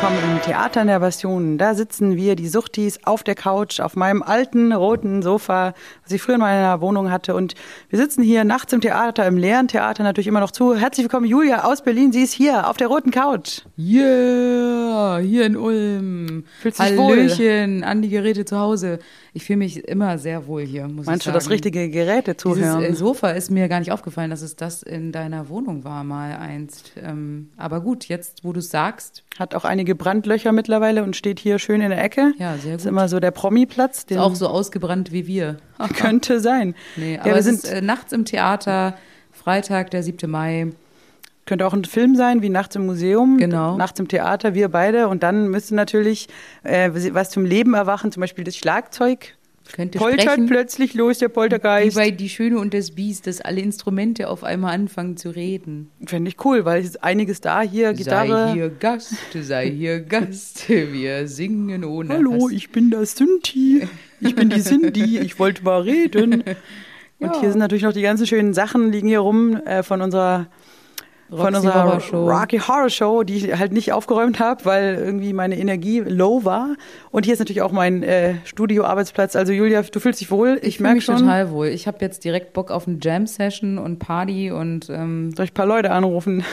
willkommen im Theater in der Bastion. Da sitzen wir, die Suchtis, auf der Couch, auf meinem alten roten Sofa, was ich früher in meiner Wohnung hatte. Und wir sitzen hier nachts im Theater, im leeren Theater natürlich immer noch zu. Herzlich willkommen, Julia aus Berlin. Sie ist hier auf der roten Couch. Yeah, hier in Ulm. Fühlt sich wohl? Hallöchen an die Geräte zu Hause. Ich fühle mich immer sehr wohl hier, muss Meinst ich du sagen. das richtige Geräte Dieses zuhören? äh, Sofa ist mir gar nicht aufgefallen, dass es das in deiner Wohnung war mal einst. Ähm, aber gut, jetzt, wo du es sagst, Hat auch einige Brandlöcher mittlerweile und steht hier schön in der Ecke. Ja, sehr Ist gut. immer so der Promi-Platz. ist auch so ausgebrannt wie wir. könnte sein. Nee, ja, aber wir sind, ist äh, nachts im Theater, Freitag, der 7. Mai. Könnte auch ein Film sein, wie Nachts im Museum, Genau. Nachts im Theater, wir beide. Und dann müsste natürlich äh, was zum Leben erwachen, zum Beispiel das Schlagzeug. Könnte Poltert sprechen, plötzlich los, der wie Poltergeist. bei Die Schöne und das Biest, dass alle Instrumente auf einmal anfangen zu reden. Fände ich cool, weil es ist einiges da. Hier, Gitarre. Sei hier Gast, sei hier Gast, wir singen ohne Hallo, Hass. ich bin das Sinti. Ich bin die Cindy. Ich wollte mal reden. Und Ja. hier sind natürlich noch die ganzen schönen Sachen, liegen hier rum äh, von unserer von Roxy unserer Horror Show. Rocky Horror Show, die ich halt nicht aufgeräumt habe, weil irgendwie meine Energie low war. Und hier ist natürlich auch mein äh, Studio-Arbeitsplatz. Also Julia, du fühlst dich wohl. Ich, Ich fühle merke mich schon. total wohl. Ich habe jetzt direkt Bock auf eine Jam-Session und Party und ähm, Soll ich ein paar Leute anrufen?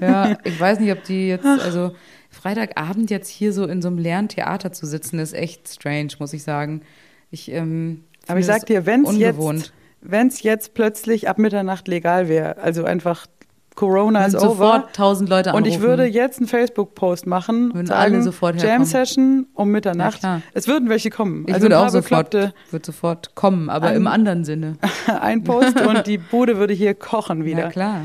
ja, ich weiß nicht, ob die jetzt, also Freitagabend jetzt hier so in so einem leeren Theater zu sitzen, ist echt strange, muss ich sagen. Ich, ähm, Aber ich sag dir, wenn es jetzt, wenn's jetzt plötzlich ab Mitternacht legal wäre, also einfach Corona ist over. sofort tausend Leute Und anrufen. ich würde jetzt einen Facebook-Post machen, Würden sagen, alle sofort Jam herkommen. Session um Mitternacht. Na klar. es würden welche kommen. ich also würde auch sofort, würde sofort kommen, aber Ein- im anderen Sinne. ein Post und die Bude würde hier kochen wieder. Ja, klar.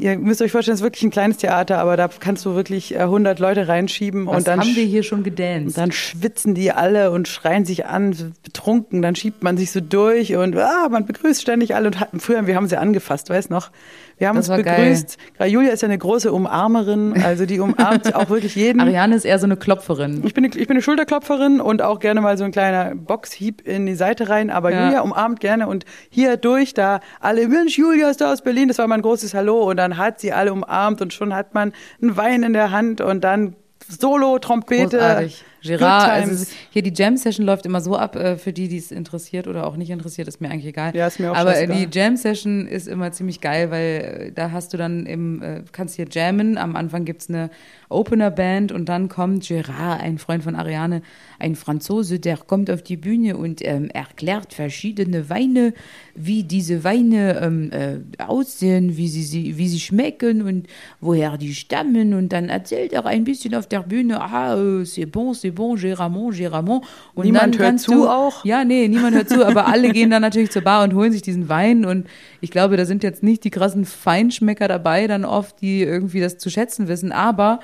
Ihr müsst euch vorstellen, es ist wirklich ein kleines Theater, aber da kannst du wirklich äh, 100 Leute reinschieben Was und dann haben wir hier schon und gedanced? dann schwitzen die alle und schreien sich an, betrunken. Dann schiebt man sich so durch und ah, man begrüßt ständig alle. Und hat, früher, wir haben sie angefasst, weißt noch? Wir haben Das uns geil. begrüßt. Gerade Julia ist ja eine große Umarmerin, also die umarmt auch wirklich jeden. Ariane ist eher so eine Klopferin. Ich bin, eine, ich bin eine Schulterklopferin und auch gerne mal so ein kleiner Boxhieb in die Seite rein. Aber Ja. Julia umarmt gerne und hier durch, da alle, Mensch, Julia ist da aus Berlin, das war mein großes Hallo. Und dann hat sie alle umarmt und schon hat man einen Wein in der Hand und dann Solo, Trompete. Großartig. Times. also hier die Jam-Session läuft immer so ab, äh, für die, die es interessiert oder auch nicht interessiert, ist mir eigentlich egal. Ja, ist mir auch Aber scheißegal. die Jam-Session ist immer ziemlich geil, weil äh, da hast du dann im, äh, kannst hier jammen, am Anfang gibt's eine Opener-Band und dann kommt Gerard, ein Freund von Ariane, ein Franzose, der kommt auf die Bühne und ähm, erklärt verschiedene Weine, wie diese Weine ähm, äh, aussehen, wie sie, sie, wie sie schmecken und woher die stammen und dann erzählt er ein bisschen auf der Bühne, ah, c'est bon, c'est bon, Géramont, Géramont. Und Niemand hört zu du, auch? Ja, nee, niemand hört zu, aber alle gehen dann natürlich zur Bar und holen sich diesen Wein und ich glaube, da sind jetzt nicht die krassen Feinschmecker dabei, dann oft, die irgendwie das zu schätzen wissen, aber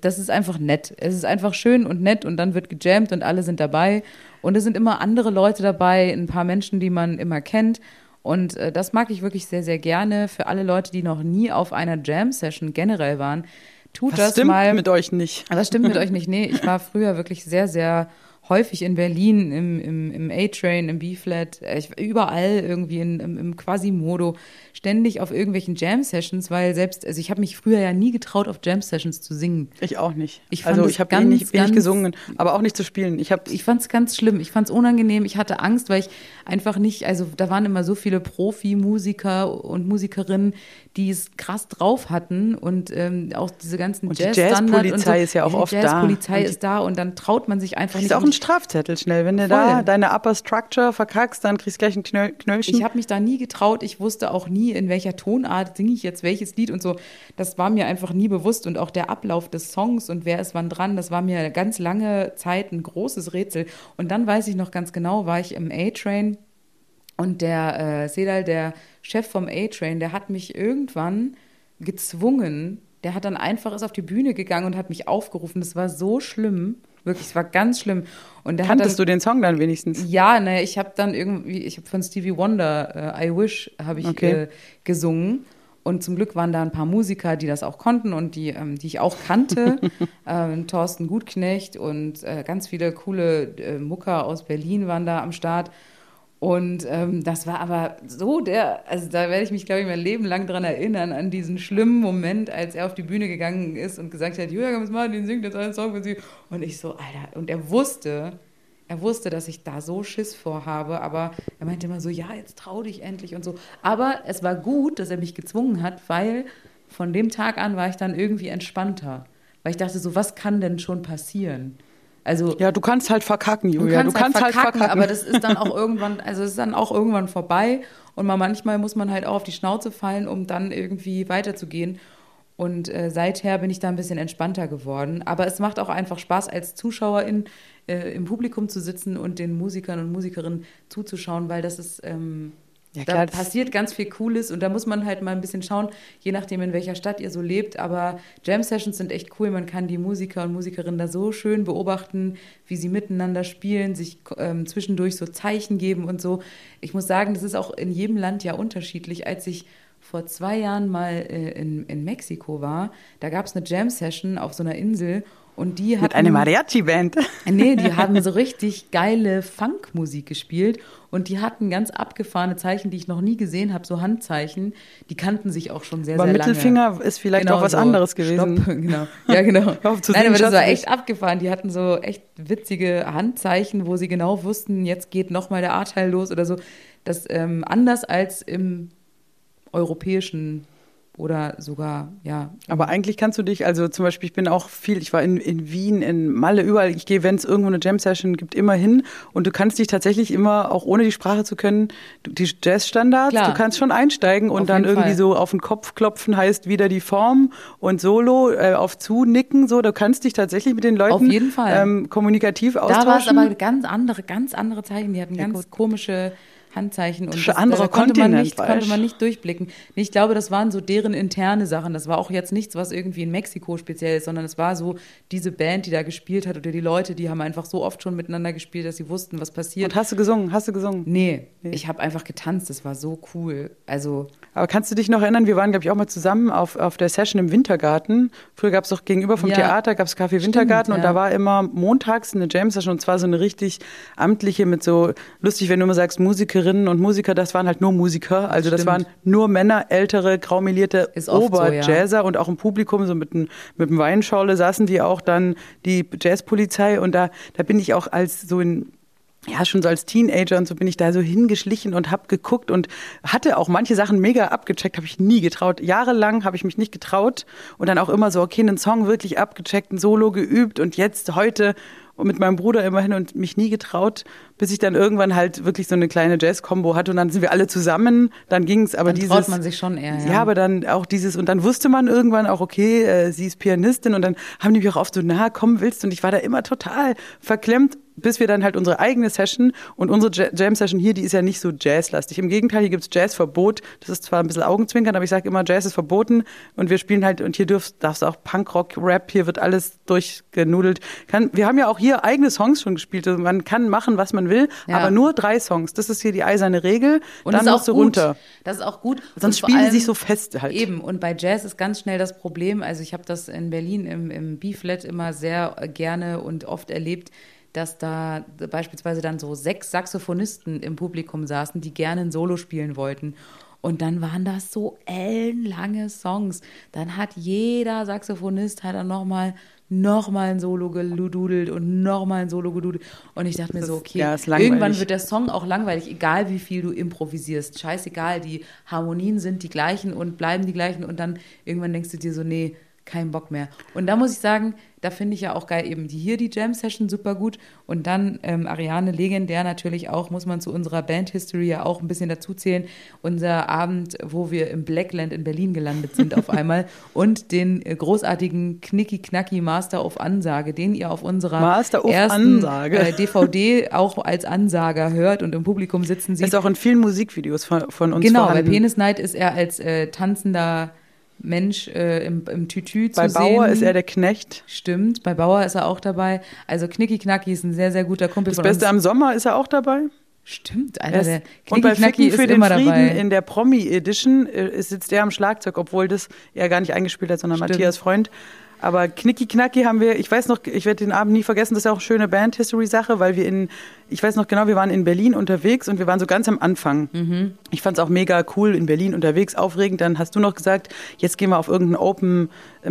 das ist einfach nett. Es ist einfach schön und nett und dann wird gejammt und alle sind dabei und es sind immer andere Leute dabei, ein paar Menschen, die man immer kennt und äh, das mag ich wirklich sehr, sehr gerne. Für alle Leute, die noch nie auf einer Jam-Session generell waren, tut Was das stimmt mal. mit euch nicht? Das stimmt mit euch nicht. Nee, ich war früher wirklich sehr, sehr häufig in Berlin, im, im, im A-Train, im B-Flat, äh, überall irgendwie in, im, im Quasimodo, ständig auf irgendwelchen Jam-Sessions, weil selbst, also ich habe mich früher ja nie getraut, auf Jam-Sessions zu singen. Ich auch nicht. Ich fand also ich habe eh ganz, nicht, ganz- gesungen, aber auch nicht zu spielen. Ich Ich fand es ganz schlimm. Ich fand es unangenehm. Ich hatte Angst, weil ich einfach nicht, also da waren immer so viele Profi-Musiker und Musikerinnen, die es krass drauf hatten und ähm, auch diese ganzen Und die Jazzpolizei so. ist ja auch oft da. Jazzpolizei ist da und dann traut man sich einfach ist nicht. auch ein Strafzettel schnell. Wenn du da Voll. deine Upper Structure verkackst, dann kriegst du gleich ein Knöll, Knöllchen. Ich habe mich da nie getraut. Ich wusste auch nie, in welcher Tonart singe ich jetzt welches Lied und so. Das war mir einfach nie bewusst. Und auch der Ablauf des Songs und wer ist wann dran, das war mir ganz lange Zeit ein großes Rätsel. Und dann weiß ich noch ganz genau, war ich im A-Train und der äh, Sedal, der Chef vom A-Train, der hat mich irgendwann gezwungen. Der hat dann einfach ist auf die Bühne gegangen und hat mich aufgerufen. Das war so schlimm. Wirklich, es war ganz schlimm. Und hat dann, Kanntest du den Song dann wenigstens? ja, naja, ich habe dann irgendwie, ich habe von Stevie Wonder, äh, I Wish, habe ich Okay. äh, gesungen. Und zum Glück waren da ein paar Musiker, die das auch konnten und die, ähm, die ich auch kannte. ähm, Thorsten Gutknecht und äh, ganz viele coole äh, Mucker aus Berlin waren da am Start. Und ähm, das war aber so der, also da werde ich mich, glaube ich, mein Leben lang dran erinnern, an diesen schlimmen Moment, als er auf die Bühne gegangen ist und gesagt hat, Julia Gomez Martin singt jetzt einen Song für sie. Und ich so, Alter, und er wusste, er wusste, dass ich da so Schiss vorhabe, aber er meinte immer so, ja, jetzt trau dich endlich und so. Aber es war gut, dass er mich gezwungen hat, weil von dem Tag an war ich dann irgendwie entspannter. Weil ich dachte so, was kann denn schon passieren? Also ja, du kannst halt verkacken, Julia. Du kannst, du kannst halt, verkacken, halt, verkacken, aber das ist dann auch irgendwann, also es ist dann auch irgendwann vorbei und man, manchmal muss man halt auch auf die Schnauze fallen, um dann irgendwie weiterzugehen. Und äh, seither bin ich da ein bisschen entspannter geworden. Aber es macht auch einfach Spaß, als Zuschauerin äh, im Publikum zu sitzen und den Musikern und Musikerinnen zuzuschauen, weil das ist ähm, ja, klar, da passiert ganz viel Cooles und da muss man halt mal ein bisschen schauen, je nachdem, in welcher Stadt ihr so lebt. Aber Jam Sessions sind echt cool. Man kann die Musiker und Musikerinnen da so schön beobachten, wie sie miteinander spielen, sich ähm, zwischendurch so Zeichen geben und so. Ich muss sagen, das ist auch in jedem Land ja unterschiedlich. Als ich vor zwei Jahren mal äh, in, in Mexiko war, da gab es eine Jam Session auf so einer Insel und die hatten, Mit einer Mariachi-Band. Nee, die haben so richtig geile Funkmusik gespielt und die hatten ganz abgefahrene Zeichen, die ich noch nie gesehen habe, so Handzeichen. Die kannten sich auch schon sehr, aber sehr Mittelfinger lange. Mittelfinger ist vielleicht genau auch was so anderes gewesen. Stopp, genau. Ja, genau. Nein, aber das war echt abgefahren. Die hatten so echt witzige Handzeichen, wo sie genau wussten, jetzt geht nochmal der A-Teil los oder so. Das ähm, anders als im europäischen oder sogar, ja. Aber eigentlich kannst du dich, also zum Beispiel, ich bin auch viel, ich war in, in Wien, in Malle, überall, ich gehe, wenn es irgendwo eine Jam-Session gibt, immer hin und du kannst dich tatsächlich immer, auch ohne die Sprache zu können, die Jazz-Standards, du kannst schon einsteigen und dann irgendwie Fall. so auf den Kopf klopfen heißt wieder die Form und Solo äh, auf zunicken, so, du kannst dich tatsächlich mit den Leuten auf jeden Fall. Ähm, kommunikativ austauschen. Da war es aber ganz andere, ganz andere Zeichen, die hatten ja, ganz gut. komische Handzeichen und das, andere da konnte man nicht, konnte man nicht durchblicken. Ich glaube, das waren so deren interne Sachen. Das war auch jetzt nichts, was irgendwie in Mexiko speziell ist, sondern es war so diese Band, die da gespielt hat oder die Leute, die haben einfach so oft schon miteinander gespielt, dass sie wussten, was passiert. Und hast du gesungen? Hast du gesungen? Nee, nee. ich habe einfach getanzt. Das war so cool. Also aber kannst du dich noch erinnern, wir waren, glaube ich, auch mal zusammen auf, auf der Session im Wintergarten. Früher gab es doch gegenüber vom ja. Theater, gab es Café Wintergarten Stimmt, und ja. da war immer montags eine Jam-Session und zwar so eine richtig amtliche mit so, lustig, wenn du immer sagst, Musikerinnen und Musiker, das waren halt nur Musiker. Also das waren nur Männer, ältere, graumelierte Oberjazzer so, ja. und auch im Publikum, so mit, ein, mit einem Weinschorle saßen die auch dann die Jazzpolizei und da, da bin ich auch als so in ja, schon so als Teenager und so bin ich da so hingeschlichen und habe geguckt und hatte auch manche Sachen mega abgecheckt, habe ich nie getraut. Jahrelang habe ich mich nicht getraut und dann auch immer so, okay, einen Song wirklich abgecheckt, ein Solo geübt und jetzt heute und mit meinem Bruder immerhin und mich nie getraut, bis ich dann irgendwann halt wirklich so eine kleine Jazz-Kombo hatte und dann sind wir alle zusammen. Dann ging es aber dann dieses. Traut man sich schon eher. Ja. ja, aber dann auch dieses und dann wusste man irgendwann auch, okay, äh, sie ist Pianistin und dann haben die mich auch oft so, na, komm, willst du? Und ich war da immer total verklemmt bis wir dann halt unsere eigene Session und unsere Jam-Session hier, die ist ja nicht so jazzlastig. Im Gegenteil, hier gibt's Jazzverbot. Das ist zwar ein bisschen Augenzwinkern, aber ich sage immer, Jazz ist verboten und wir spielen halt, und hier darfst, darfst auch Punkrock, Rap, hier wird alles durchgenudelt. Kann, wir haben ja auch hier eigene Songs schon gespielt. Also man kann machen, was man will, ja. aber nur drei Songs. Das ist hier die eiserne Regel. Und dann musst du runter. Das ist auch gut. Sonst spielen die sich so fest halt. Eben. Und bei Jazz ist ganz schnell das Problem. Also ich habe das in Berlin im, im B-Flat immer sehr gerne und oft erlebt dass da beispielsweise dann so sechs Saxophonisten im Publikum saßen, die gerne ein Solo spielen wollten. Und dann waren das so ellenlange Songs. Dann hat jeder Saxophonist hat dann nochmal noch mal ein Solo gelududelt und nochmal ein Solo gedudelt. Und ich dachte mir so, okay, ja, irgendwann wird der Song auch langweilig, egal wie viel du improvisierst. Scheißegal, die Harmonien sind die gleichen und bleiben die gleichen. Und dann irgendwann denkst du dir so, nee, kein Bock mehr. Und da muss ich sagen, da finde ich ja auch geil eben die hier die Jam Session super gut und dann ähm, Ariane legendär natürlich auch muss man zu unserer Band History ja auch ein bisschen dazu zählen unser Abend wo wir im Blackland in Berlin gelandet sind auf einmal und den äh, großartigen Knicki Knacki Master of Ansage den ihr auf unserer Master of ersten. Äh, DVD auch als Ansager hört und im Publikum sitzen sie ist auch in vielen Musikvideos von, von uns genau vorhanden. bei Penis Night ist er als äh, tanzender Mensch äh, im, im Tütü bei zu sehen. Bei Bauer ist er der Knecht. Stimmt, bei Bauer ist er auch dabei. Also Knicki Knacki ist ein sehr, sehr guter Kumpel das Beste am Sommer ist er auch dabei. Stimmt, einer der Und bei Ficken für den Frieden dabei. in der Promi Edition äh, sitzt er am Schlagzeug, obwohl das er gar nicht eingespielt hat, sondern Stimmt. Matthias Freund. Aber Knicki Knacki haben wir, ich weiß noch, ich werde den Abend nie vergessen, das ist ja auch eine schöne Band-History-Sache, weil wir in, ich weiß noch genau, wir waren in Berlin unterwegs und wir waren so ganz am Anfang. Mhm. Ich fand es auch mega cool, in Berlin unterwegs, aufregend. Dann hast du noch gesagt, jetzt gehen wir auf irgendeine Open äh.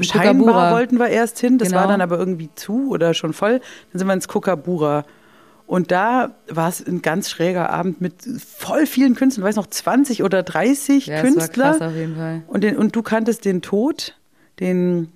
Äh, Scheinbar wollten wir erst hin, das genau. war dann aber irgendwie zu oder schon voll. Dann sind wir ins Kookaburra. Und da war es ein ganz schräger Abend mit voll vielen Künstlern, ich weiß noch 20 oder 30 ja, Künstler. Das war krass auf jeden Fall. Und, den, und du kanntest den Tod, den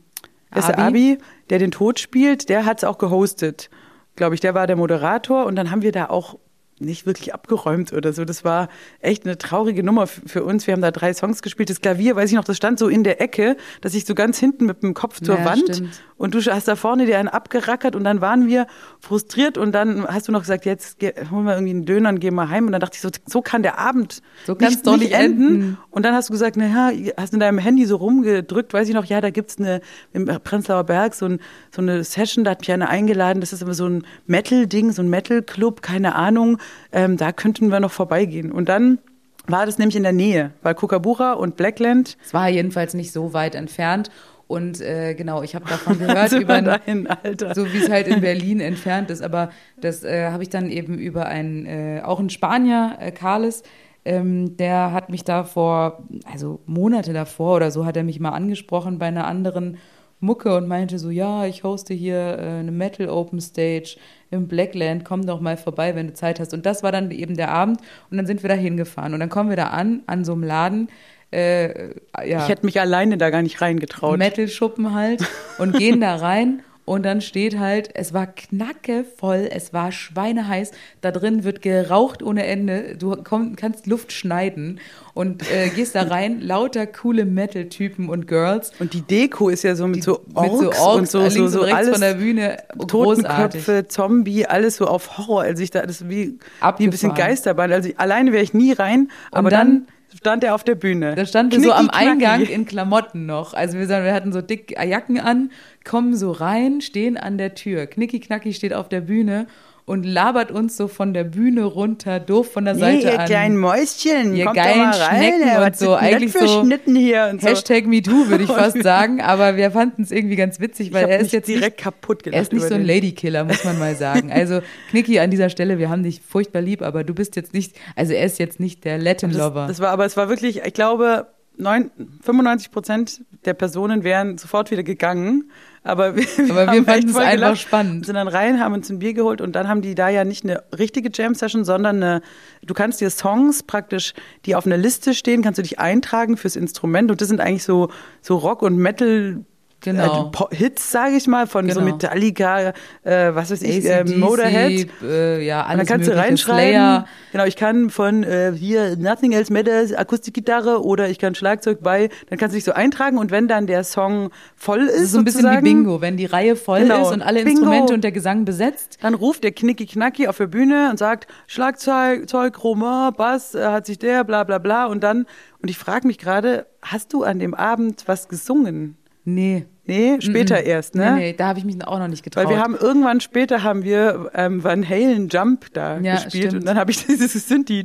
Abi. Abi, der den Tod spielt, der hat es auch gehostet. Glaube ich, der war der Moderator und dann haben wir da auch nicht wirklich abgeräumt oder so. Das war echt eine traurige Nummer für uns. Wir haben da drei Songs gespielt. Das Klavier, weiß ich noch, das stand so in der Ecke, dass ich so ganz hinten mit dem Kopf zur ja, Wand stimmt. und du hast da vorne dir einen abgerackert und dann waren wir frustriert und dann hast du noch gesagt, jetzt holen wir irgendwie einen Döner und gehen mal heim und dann dachte ich so, so kann der Abend so nicht, doch nicht enden. enden. Und dann hast du gesagt, naja, hast in deinem Handy so rumgedrückt, weiß ich noch, ja, da gibt's eine im Prenzlauer Berg so, ein, so eine Session, da hat mich einer eingeladen, das ist immer so ein Metal-Ding, so ein Metal-Club, keine Ahnung ähm, da könnten wir noch vorbeigehen. Und dann war das nämlich in der Nähe, weil Kookaburra und Blackland. Es war jedenfalls nicht so weit entfernt. Und äh, genau, ich habe davon gehört, über ein, Alter. so wie es halt in Berlin entfernt ist. Aber das äh, habe ich dann eben über einen, äh, auch einen Spanier, äh, Carles, ähm, der hat mich da vor, also Monate davor oder so, hat er mich mal angesprochen bei einer anderen Mucke und meinte so, ja, ich hoste hier äh, eine Metal Open Stage im Blackland, komm doch mal vorbei, wenn du Zeit hast. Und das war dann eben der Abend und dann sind wir da hingefahren und dann kommen wir da an, an so einem Laden, äh, ja. Ich hätte mich alleine da gar nicht reingetraut. Metal-Schuppen halt und gehen da rein und dann steht halt, es war knackevoll, es war schweineheiß. Da drin wird geraucht ohne Ende. Du komm, kannst Luft schneiden und äh, gehst da rein. lauter coole Metal-Typen und Girls. Und die Deko ist ja so mit die, so Orks, mit so Orks und so, so, so alles von der Bühne. Totenköpfe, Zombie, alles so auf Horror. Also ich da, das wie, wie ein bisschen Geisterbahn. Also ich, alleine wäre ich nie rein. Aber dann, dann stand er auf der Bühne. Da stand er so am Eingang in Klamotten noch. Also wir, wir hatten so dick Jacken an, kommen so rein, stehen an der Tür. Knicki Knacki steht auf der Bühne und labert uns so von der Bühne runter, doof von der nee, Seite ihr an. kleinen Mäuschen, ihr kommt geilen doch mal rein, Schnecken ja, und so. Eigentlich so hier und so. Hashtag MeToo würde ich fast sagen, aber wir fanden es irgendwie ganz witzig, weil er ist jetzt direkt nicht, kaputt Er ist nicht so ein Ladykiller, muss man mal sagen. Also Knicki an dieser Stelle, wir haben dich furchtbar lieb, aber du bist jetzt nicht, also er ist jetzt nicht der Latin Lover. Das, das war, aber es war wirklich, ich glaube, 9, 95 Prozent der Personen wären sofort wieder gegangen. Aber wir, aber wir fanden es einfach gelacht, spannend. Sind dann rein, haben uns ein Bier geholt und dann haben die da ja nicht eine richtige Jam-Session, sondern eine, du kannst dir Songs praktisch, die auf einer Liste stehen, kannst du dich eintragen fürs Instrument und das sind eigentlich so, so Rock- und Metal- Genau. Äh, Hits, sage ich mal, von genau. so Metallica, äh, was weiß ich, äh, Motorhead. Äh, ja, alles und dann kannst du reinschreiben. Slayer. Genau, ich kann von äh, hier Nothing Else Matters, Akustikgitarre oder ich kann Schlagzeug bei. Dann kannst du dich so eintragen und wenn dann der Song voll ist, so ein bisschen wie Bingo, wenn die Reihe voll genau. ist und alle Bingo. Instrumente und der Gesang besetzt, dann ruft der Knicki Knacki auf der Bühne und sagt Schlagzeug, Zeug, Roman, Bass, äh, hat sich der, bla bla bla und dann und ich frage mich gerade, hast du an dem Abend was gesungen? Nee. Nee, später mm -mm. erst, ne? Nee, nee, da habe ich mich auch noch nicht getraut. Weil wir haben irgendwann später haben wir ähm, Van Halen Jump da ja, gespielt stimmt. und dann habe ich dieses Synthi.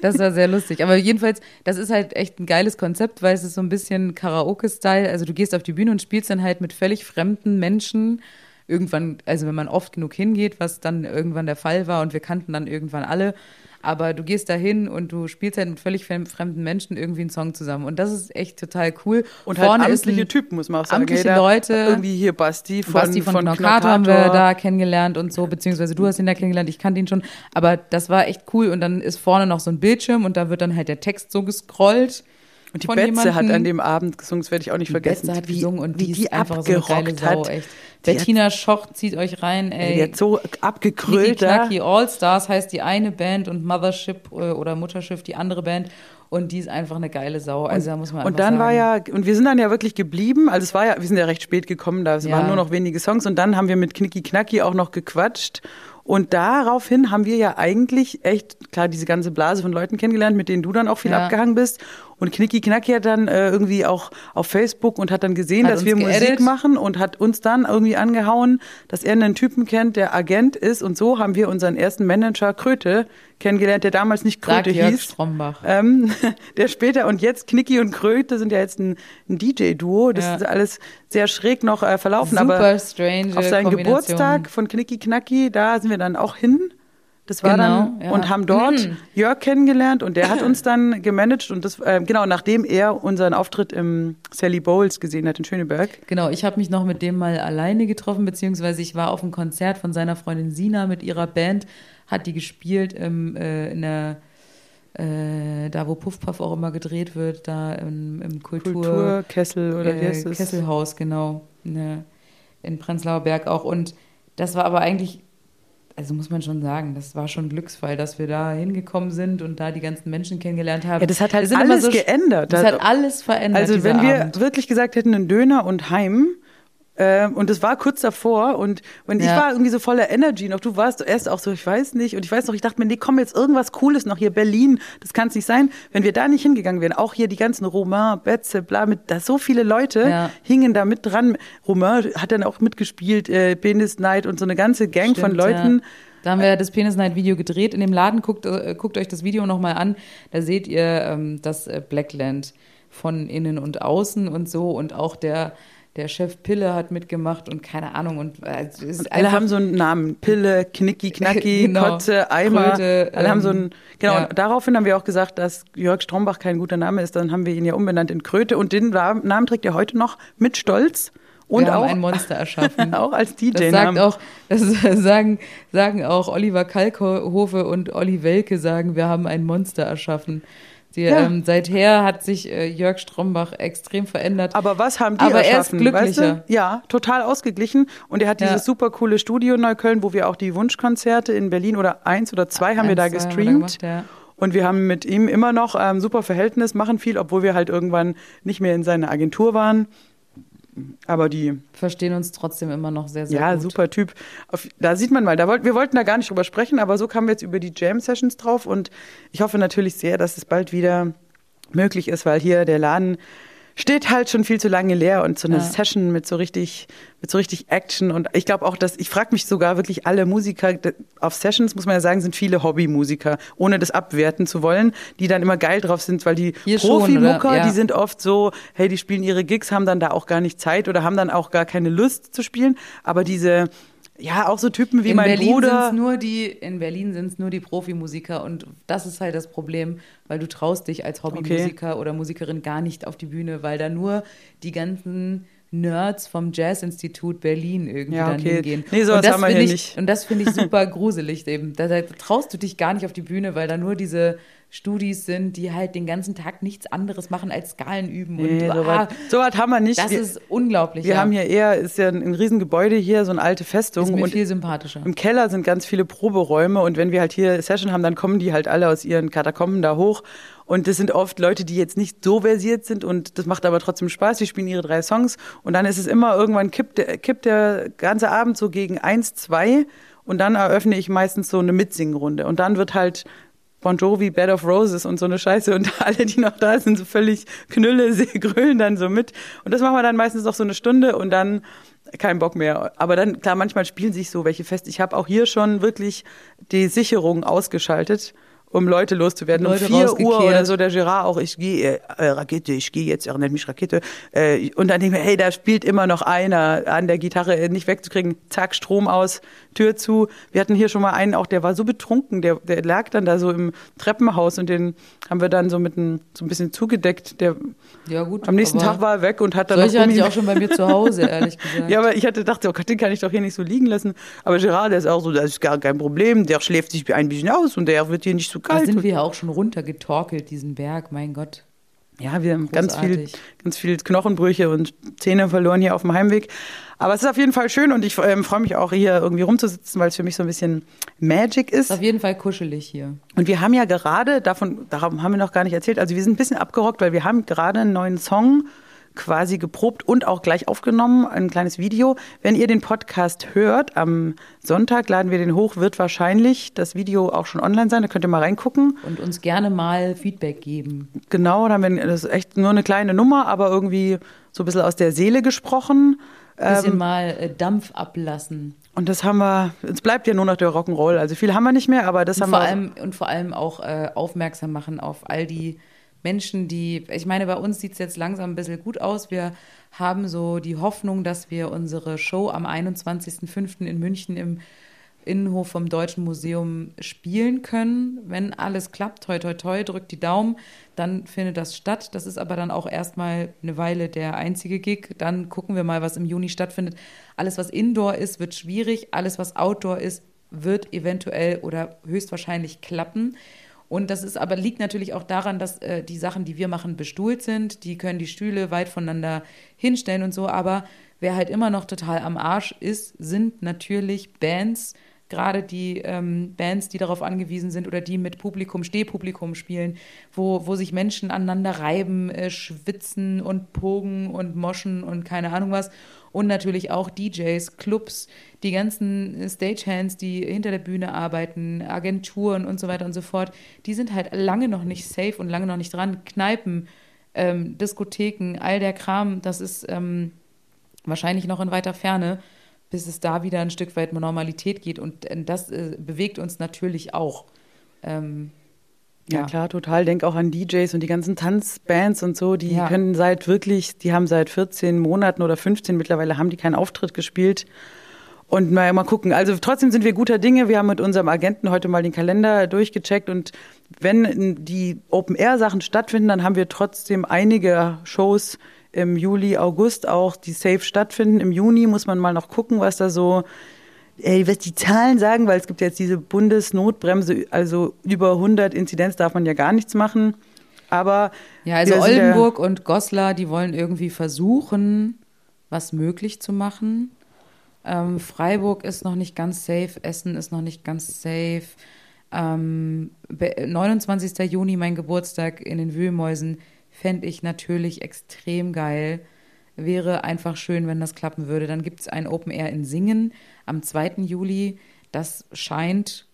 Das war sehr lustig. Aber jedenfalls, das ist halt echt ein geiles Konzept, weil es ist so ein bisschen Karaoke-Style. Also du gehst auf die Bühne und spielst dann halt mit völlig fremden Menschen. Irgendwann, also wenn man oft genug hingeht, was dann irgendwann der Fall war und wir kannten dann irgendwann alle, aber du gehst da hin und du spielst halt mit völlig fremden Menschen irgendwie einen Song zusammen. Und das ist echt total cool. Und halt Vorne halt amtliche Typen, muss man auch sagen. Amtliche hey, Leute. Irgendwie hier Basti von, Basti von, von Knockator haben wir da kennengelernt und so, beziehungsweise du hast ihn da kennengelernt, ich kannte ihn schon. Aber das war echt cool. Und dann ist vorne noch so ein Bildschirm und da wird dann halt der Text so gescrollt. Und die Betze hat an dem Abend gesungen, das werde ich auch nicht vergessen. Betze hat wie, gesungen und wie die, die einfach so Sau, hat. echt. Bettina Schoch zieht euch rein, ey. Die hat so abgekrölt Knacki All Stars heißt die eine Band und Mothership äh, oder Mutterschiff die andere Band. Und die ist einfach eine geile Sau. Also da muss man Und dann sagen. war ja, und wir sind dann ja wirklich geblieben. Also es war ja, wir sind ja recht spät gekommen, da ja. waren nur noch wenige Songs. Und dann haben wir mit Knicki Knacki auch noch gequatscht. Und daraufhin haben wir ja eigentlich echt, klar, diese ganze Blase von Leuten kennengelernt, mit denen du dann auch viel Ja. abgehangen bist. Und Knicki Knacki hat dann äh, irgendwie auch auf Facebook und hat dann gesehen, Hat dass wir Musik geedit. machen und hat uns dann irgendwie angehauen, dass er einen Typen kennt, der Agent ist. Und so haben wir unseren ersten Manager Kröte kennengelernt, der damals nicht Kröte Jörg hieß. Strombach. Ähm, der später und jetzt Knicki und Kröte sind ja jetzt ein, ein DJ-Duo. Das Ja. ist alles sehr schräg noch äh, verlaufen. Super aber strange auf seinen. Geburtstag von Knicki Knacki, da sind wir dann auch hin. Das war Genau, dann ja. und haben dort Mhm. Jörg kennengelernt und der hat uns dann gemanagt und das äh, genau nachdem er unseren Auftritt im Sally Bowles gesehen hat in Schöneberg. Genau, ich habe mich noch mit dem mal alleine getroffen, beziehungsweise ich war auf einem Konzert von seiner Freundin Sina mit ihrer Band, hat die gespielt im, äh, in der, äh, da wo Puff Puff auch immer gedreht wird, da im, im Kultur, Kulturkessel oder wie heißt äh, es? Kesselhaus, genau, ne, in Prenzlauer Berg auch. Und das war aber eigentlich, also muss man schon sagen, das war schon ein Glücksfall, dass wir da hingekommen sind und da die ganzen Menschen kennengelernt haben. Ja, das hat halt alles geändert. Das Also- hat alles verändert. Also wenn wir Abend. wirklich gesagt hätten, einen Döner und Heim, äh, und es war kurz davor und, und ich Ja. war irgendwie so voller Energy noch. Du warst erst auch so, ich weiß nicht. Und ich weiß noch, ich dachte mir, nee, komm, jetzt irgendwas Cooles noch hier, Berlin, das kann es nicht sein. Wenn wir da nicht hingegangen wären, auch hier die ganzen Romain, Betze, bla, mit, da so viele Leute Ja. hingen da mit dran. Romain hat dann auch mitgespielt, äh, Penis Night und so eine ganze Gang von Stimmt, Leuten. Ja. Da haben wir das Penis Night Video gedreht. In dem Laden guckt, äh, guckt euch das Video nochmal an. Da seht ihr ähm, das äh, Blackland von innen und außen und so. Und auch der, der Chef Pille hat mitgemacht und keine Ahnung. Und ist Alle haben so einen Namen. Pille, Knicki, Knacki, Genau. Kotze, Eimer. Kröte, Alle haben so ähm, einen, genau, ja. daraufhin haben wir auch gesagt, dass Jörg Strombach kein guter Name ist. Dann haben wir ihn ja umbenannt in Kröte und den Namen trägt er heute noch mit Stolz. Und auch, ein Monster erschaffen. auch als Das DJ-Namen. sagt auch, das sagen, sagen auch Oliver Kalkofe und Olli Welke sagen, wir haben ein Monster erschaffen. Die, Ja. ähm, seither hat sich äh, Jörg Strombach extrem verändert. Aber was haben die Aber er ist erschaffen? glücklicher. Weißt du? Ja, total ausgeglichen. Und er hat Ja. dieses super coole Studio in Neukölln, wo wir auch die Wunschkonzerte in Berlin oder eins oder zwei haben wir da Eins, haben wir da gestreamt. gemacht, ja. Und wir haben mit ihm immer noch ähm, super Verhältnis, machen viel, obwohl wir halt irgendwann nicht mehr in seiner Agentur waren. Aber die, verstehen uns trotzdem immer noch sehr, sehr ja, gut. super Typ. Auf, da sieht man mal, da wollt, wir wollten da gar nicht drüber sprechen, aber so kamen wir jetzt über die Jam-Sessions drauf und ich hoffe natürlich sehr, dass es bald wieder möglich ist, weil hier der Laden steht halt schon viel zu lange leer und so eine Ja. Session mit so richtig mit so richtig Action und ich glaube auch, dass ich frage mich sogar wirklich alle Musiker auf Sessions muss man ja sagen, sind viele Hobbymusiker, ohne das abwerten zu wollen, die dann immer geil drauf sind, weil die Profimucker? Ja. die sind oft so, hey, die spielen ihre Gigs, haben dann da auch gar nicht Zeit oder haben dann auch gar keine Lust zu spielen, aber diese ja, auch so Typen wie in mein Berlin Bruder. sind's nur die in Berlin sind es nur die Profimusiker und das ist halt das Problem, weil du traust dich als Hobbymusiker oder Musikerin gar nicht auf die Bühne, weil da nur die ganzen Nerds vom Jazzinstitut Berlin irgendwie Ja, dann okay. hingehen. Nee, sowas und das haben wir hier ich, nicht. Und das finde ich super gruselig eben. Da, da traust du dich gar nicht auf die Bühne, weil da nur diese Studis sind, die halt den ganzen Tag nichts anderes machen als Skalen üben. Nee, und so ah, was so was haben wir nicht. das wir, ist unglaublich. wir ja. haben hier eher, ist ja ein, ein Riesengebäude hier, so eine alte Festung. ist mir und viel sympathischer. Im Keller sind ganz viele Proberäume und wenn wir halt hier Session haben, dann kommen die halt alle aus ihren Katakomben da hoch. Und das sind oft Leute, die jetzt nicht so versiert sind und das macht aber trotzdem Spaß. Die spielen ihre drei Songs und dann ist es immer irgendwann kippt der, kippt der ganze Abend so gegen eins, zwei und dann eröffne ich meistens so eine Mitsingenrunde und dann wird halt Bon Jovi, Bed of Roses und so eine Scheiße und alle, die noch da sind, so völlig Knülle, sie grölen dann so mit und das machen wir dann meistens noch so eine Stunde und dann kein Bock mehr. Aber dann, klar, manchmal spielen sich so welche fest. Ich habe auch hier schon wirklich die Sicherung ausgeschaltet, um Leute loszuwerden. Leute um 4 Uhr oder so der Gerard auch, ich gehe, äh, Rakete, ich gehe jetzt, er nennt mich Rakete. Äh, und dann denke ich mir, hey, da spielt immer noch einer an der Gitarre, äh, nicht wegzukriegen. Zack, Strom aus, Tür zu. Wir hatten hier schon mal einen auch, der war so betrunken, der, der lag dann da so im Treppenhaus und den haben wir dann so mit ein, so ein bisschen zugedeckt. Der, ja, gut. am nächsten Tag war er weg und hat dann Solche hatte ich auch schon bei mir zu Hause, ehrlich gesagt. ja, aber ich hatte dachte, oh Gott, den kann ich doch hier nicht so liegen lassen. Aber Gerard, der ist auch so, das ist gar kein Problem. Der schläft sich ein bisschen aus und der wird hier nicht so da kalt. sind wir ja auch schon runtergetorkelt, diesen Berg, mein Gott. ja, wir haben ganz viel, ganz viel Knochenbrüche und Zähne verloren hier auf dem Heimweg. Aber es ist auf jeden Fall schön und ich ähm, freue mich auch hier irgendwie rumzusitzen, weil es für mich so ein bisschen Magic ist. Ist auf jeden Fall kuschelig hier. Und wir haben ja gerade, davon, darum haben wir noch gar nicht erzählt, also wir sind ein bisschen abgerockt, weil wir haben gerade einen neuen Song quasi geprobt und auch gleich aufgenommen, ein kleines Video. Wenn ihr den Podcast hört, am Sonntag laden wir den hoch, wird wahrscheinlich das Video auch schon online sein, da könnt ihr mal reingucken. Und uns gerne mal Feedback geben. Genau, dann wenn das ist echt nur eine kleine Nummer, aber irgendwie so ein bisschen aus der Seele gesprochen. Ein bisschen ähm, mal äh, Dampf ablassen. Und das haben wir, es bleibt ja nur noch der Rock'n'Roll. Also viel haben wir nicht mehr, aber das und haben vor wir. Allem, und vor allem auch äh, aufmerksam machen auf all die Menschen, die, ich meine, bei uns sieht es jetzt langsam ein bisschen gut aus. Wir haben so die Hoffnung, dass wir unsere Show am 21.05. in München im Innenhof vom Deutschen Museum spielen können. Wenn alles klappt, toi, toi, toi, drückt die Daumen, dann findet das statt. Das ist aber dann auch erstmal eine Weile der einzige Gig. Dann gucken wir mal, was im Juni stattfindet. Alles, was Indoor ist, wird schwierig. Alles, was Outdoor ist, wird eventuell oder höchstwahrscheinlich klappen. Und das ist aber liegt natürlich auch daran, dass äh, die Sachen, die wir machen, bestuhlt sind. Die können die Stühle weit voneinander hinstellen und so. Aber wer halt immer noch total am Arsch ist, sind natürlich Bands, gerade die ähm, Bands, die darauf angewiesen sind oder die mit Publikum, Stehpublikum spielen, wo, wo sich Menschen aneinander reiben, äh, schwitzen und pogen und moschen und keine Ahnung was. Und natürlich auch DJs, Clubs, die ganzen Stagehands, die hinter der Bühne arbeiten, Agenturen und so weiter und so fort, die sind halt lange noch nicht safe und lange noch nicht dran. Kneipen, ähm, Diskotheken, all der Kram, das ist ähm, wahrscheinlich noch in weiter Ferne bis es da wieder ein Stück weit Normalität geht. Und äh, das äh, bewegt uns natürlich auch. Ähm, ja. ja. klar, total. Denk auch an DJs und die ganzen Tanzbands und so, die ja. können seit wirklich, die haben seit 14 Monaten oder 15 mittlerweile haben die keinen Auftritt gespielt. Und mal, mal gucken. Also trotzdem sind wir guter Dinge. Wir haben mit unserem Agenten heute mal den Kalender durchgecheckt und wenn die Open-Air-Sachen stattfinden, dann haben wir trotzdem einige Shows im Juli, August auch, die safe stattfinden. Im Juni muss man mal noch gucken, was da so, ey, was die Zahlen sagen, weil es gibt jetzt diese Bundesnotbremse, also über 100 Inzidenz darf man ja gar nichts machen. Aber ja, also Oldenburg und Goslar, die wollen irgendwie versuchen, was möglich zu machen. Ähm, Freiburg ist noch nicht ganz safe, Essen ist noch nicht ganz safe. Ähm, 29. Juni, mein Geburtstag in den Wühlmäusen fände ich natürlich extrem geil. Wäre einfach schön, wenn das klappen würde. Dann gibt es ein Open Air in Singen am 2. Juli. Das scheint,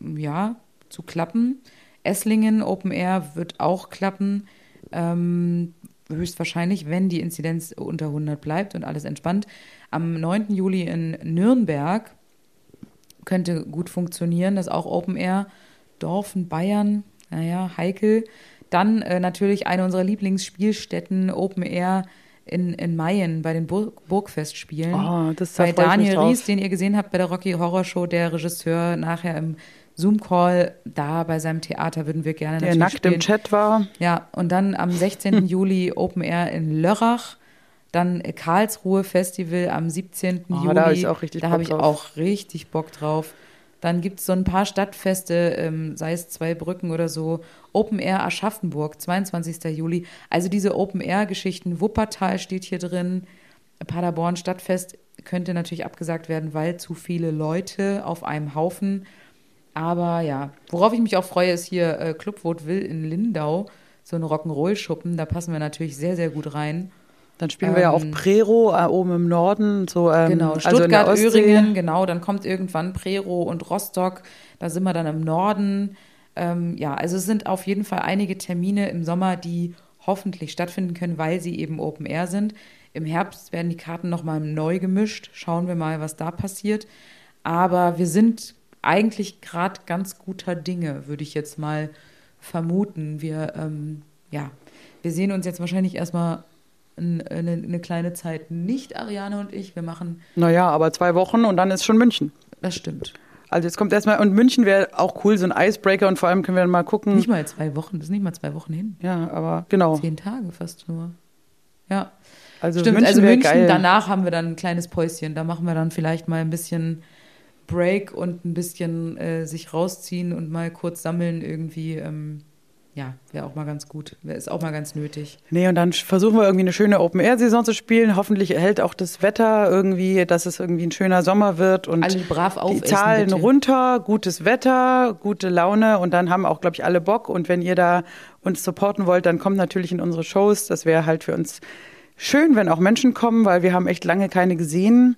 ja, zu klappen. Esslingen Open Air wird auch klappen. Ähm, höchstwahrscheinlich, wenn die Inzidenz unter 100 bleibt und alles entspannt. Am 9. Juli in Nürnberg könnte gut funktionieren. Das auch Open Air. Dorfen, Bayern, naja, heikel. Dann äh, natürlich eine unserer Lieblingsspielstätten, Open Air in, in Mayen bei den Burg Burgfestspielen. Oh, das bei Daniel Ries, den ihr gesehen habt bei der Rocky Horror Show, der Regisseur nachher im Zoom-Call da bei seinem Theater würden wir gerne Der nackt spielen. im Chat war. Ja, und dann am 16. Juli Open Air in Lörrach. Dann Karlsruhe Festival am 17. Oh, Juli. Da habe ich auch richtig Da habe ich auch richtig Bock drauf. Dann gibt es so ein paar Stadtfeste, ähm, sei es zwei Brücken oder so. Open Air Aschaffenburg, 22. Juli. Also diese Open Air-Geschichten. Wuppertal steht hier drin. Paderborn Stadtfest könnte natürlich abgesagt werden, weil zu viele Leute auf einem Haufen. Aber ja, worauf ich mich auch freue, ist hier äh, Club Will in Lindau. So ein Rock'n'Roll-Schuppen. Da passen wir natürlich sehr, sehr gut rein. Dann spielen ähm, wir ja auch ähm, Prero äh, oben im Norden. So, ähm, genau, also Stuttgart, also Öhringen, genau. Dann kommt irgendwann Prero und Rostock. Da sind wir dann im Norden. Ähm, ja, also es sind auf jeden Fall einige Termine im Sommer, die hoffentlich stattfinden können, weil sie eben Open Air sind. Im Herbst werden die Karten nochmal neu gemischt. Schauen wir mal, was da passiert. Aber wir sind eigentlich gerade ganz guter Dinge, würde ich jetzt mal vermuten. Wir, ähm, ja, wir sehen uns jetzt wahrscheinlich erstmal eine, eine, kleine Zeit nicht, Ariane und ich. Wir machen. Naja, aber zwei Wochen und dann ist schon München. Das stimmt. Also jetzt kommt erstmal, und München wäre auch cool, so ein Icebreaker und vor allem können wir dann mal gucken. Nicht mal zwei Wochen, das ist nicht mal zwei Wochen hin. Ja, aber genau. Zehn Tage fast nur. Ja. Also Stimmt, München also München, geil. danach haben wir dann ein kleines Päuschen. Da machen wir dann vielleicht mal ein bisschen Break und ein bisschen äh, sich rausziehen und mal kurz sammeln irgendwie. Ähm, ja, wäre auch mal ganz gut. Ist auch mal ganz nötig. Nee, und dann versuchen wir irgendwie eine schöne Open-Air-Saison zu spielen. Hoffentlich hält auch das Wetter irgendwie, dass es irgendwie ein schöner Sommer wird und alle brav die Zahlen bitte. runter, gutes Wetter, gute Laune und dann haben auch, glaube ich, alle Bock. Und wenn ihr da uns supporten wollt, dann kommt natürlich in unsere Shows. Das wäre halt für uns schön, wenn auch Menschen kommen, weil wir haben echt lange keine gesehen.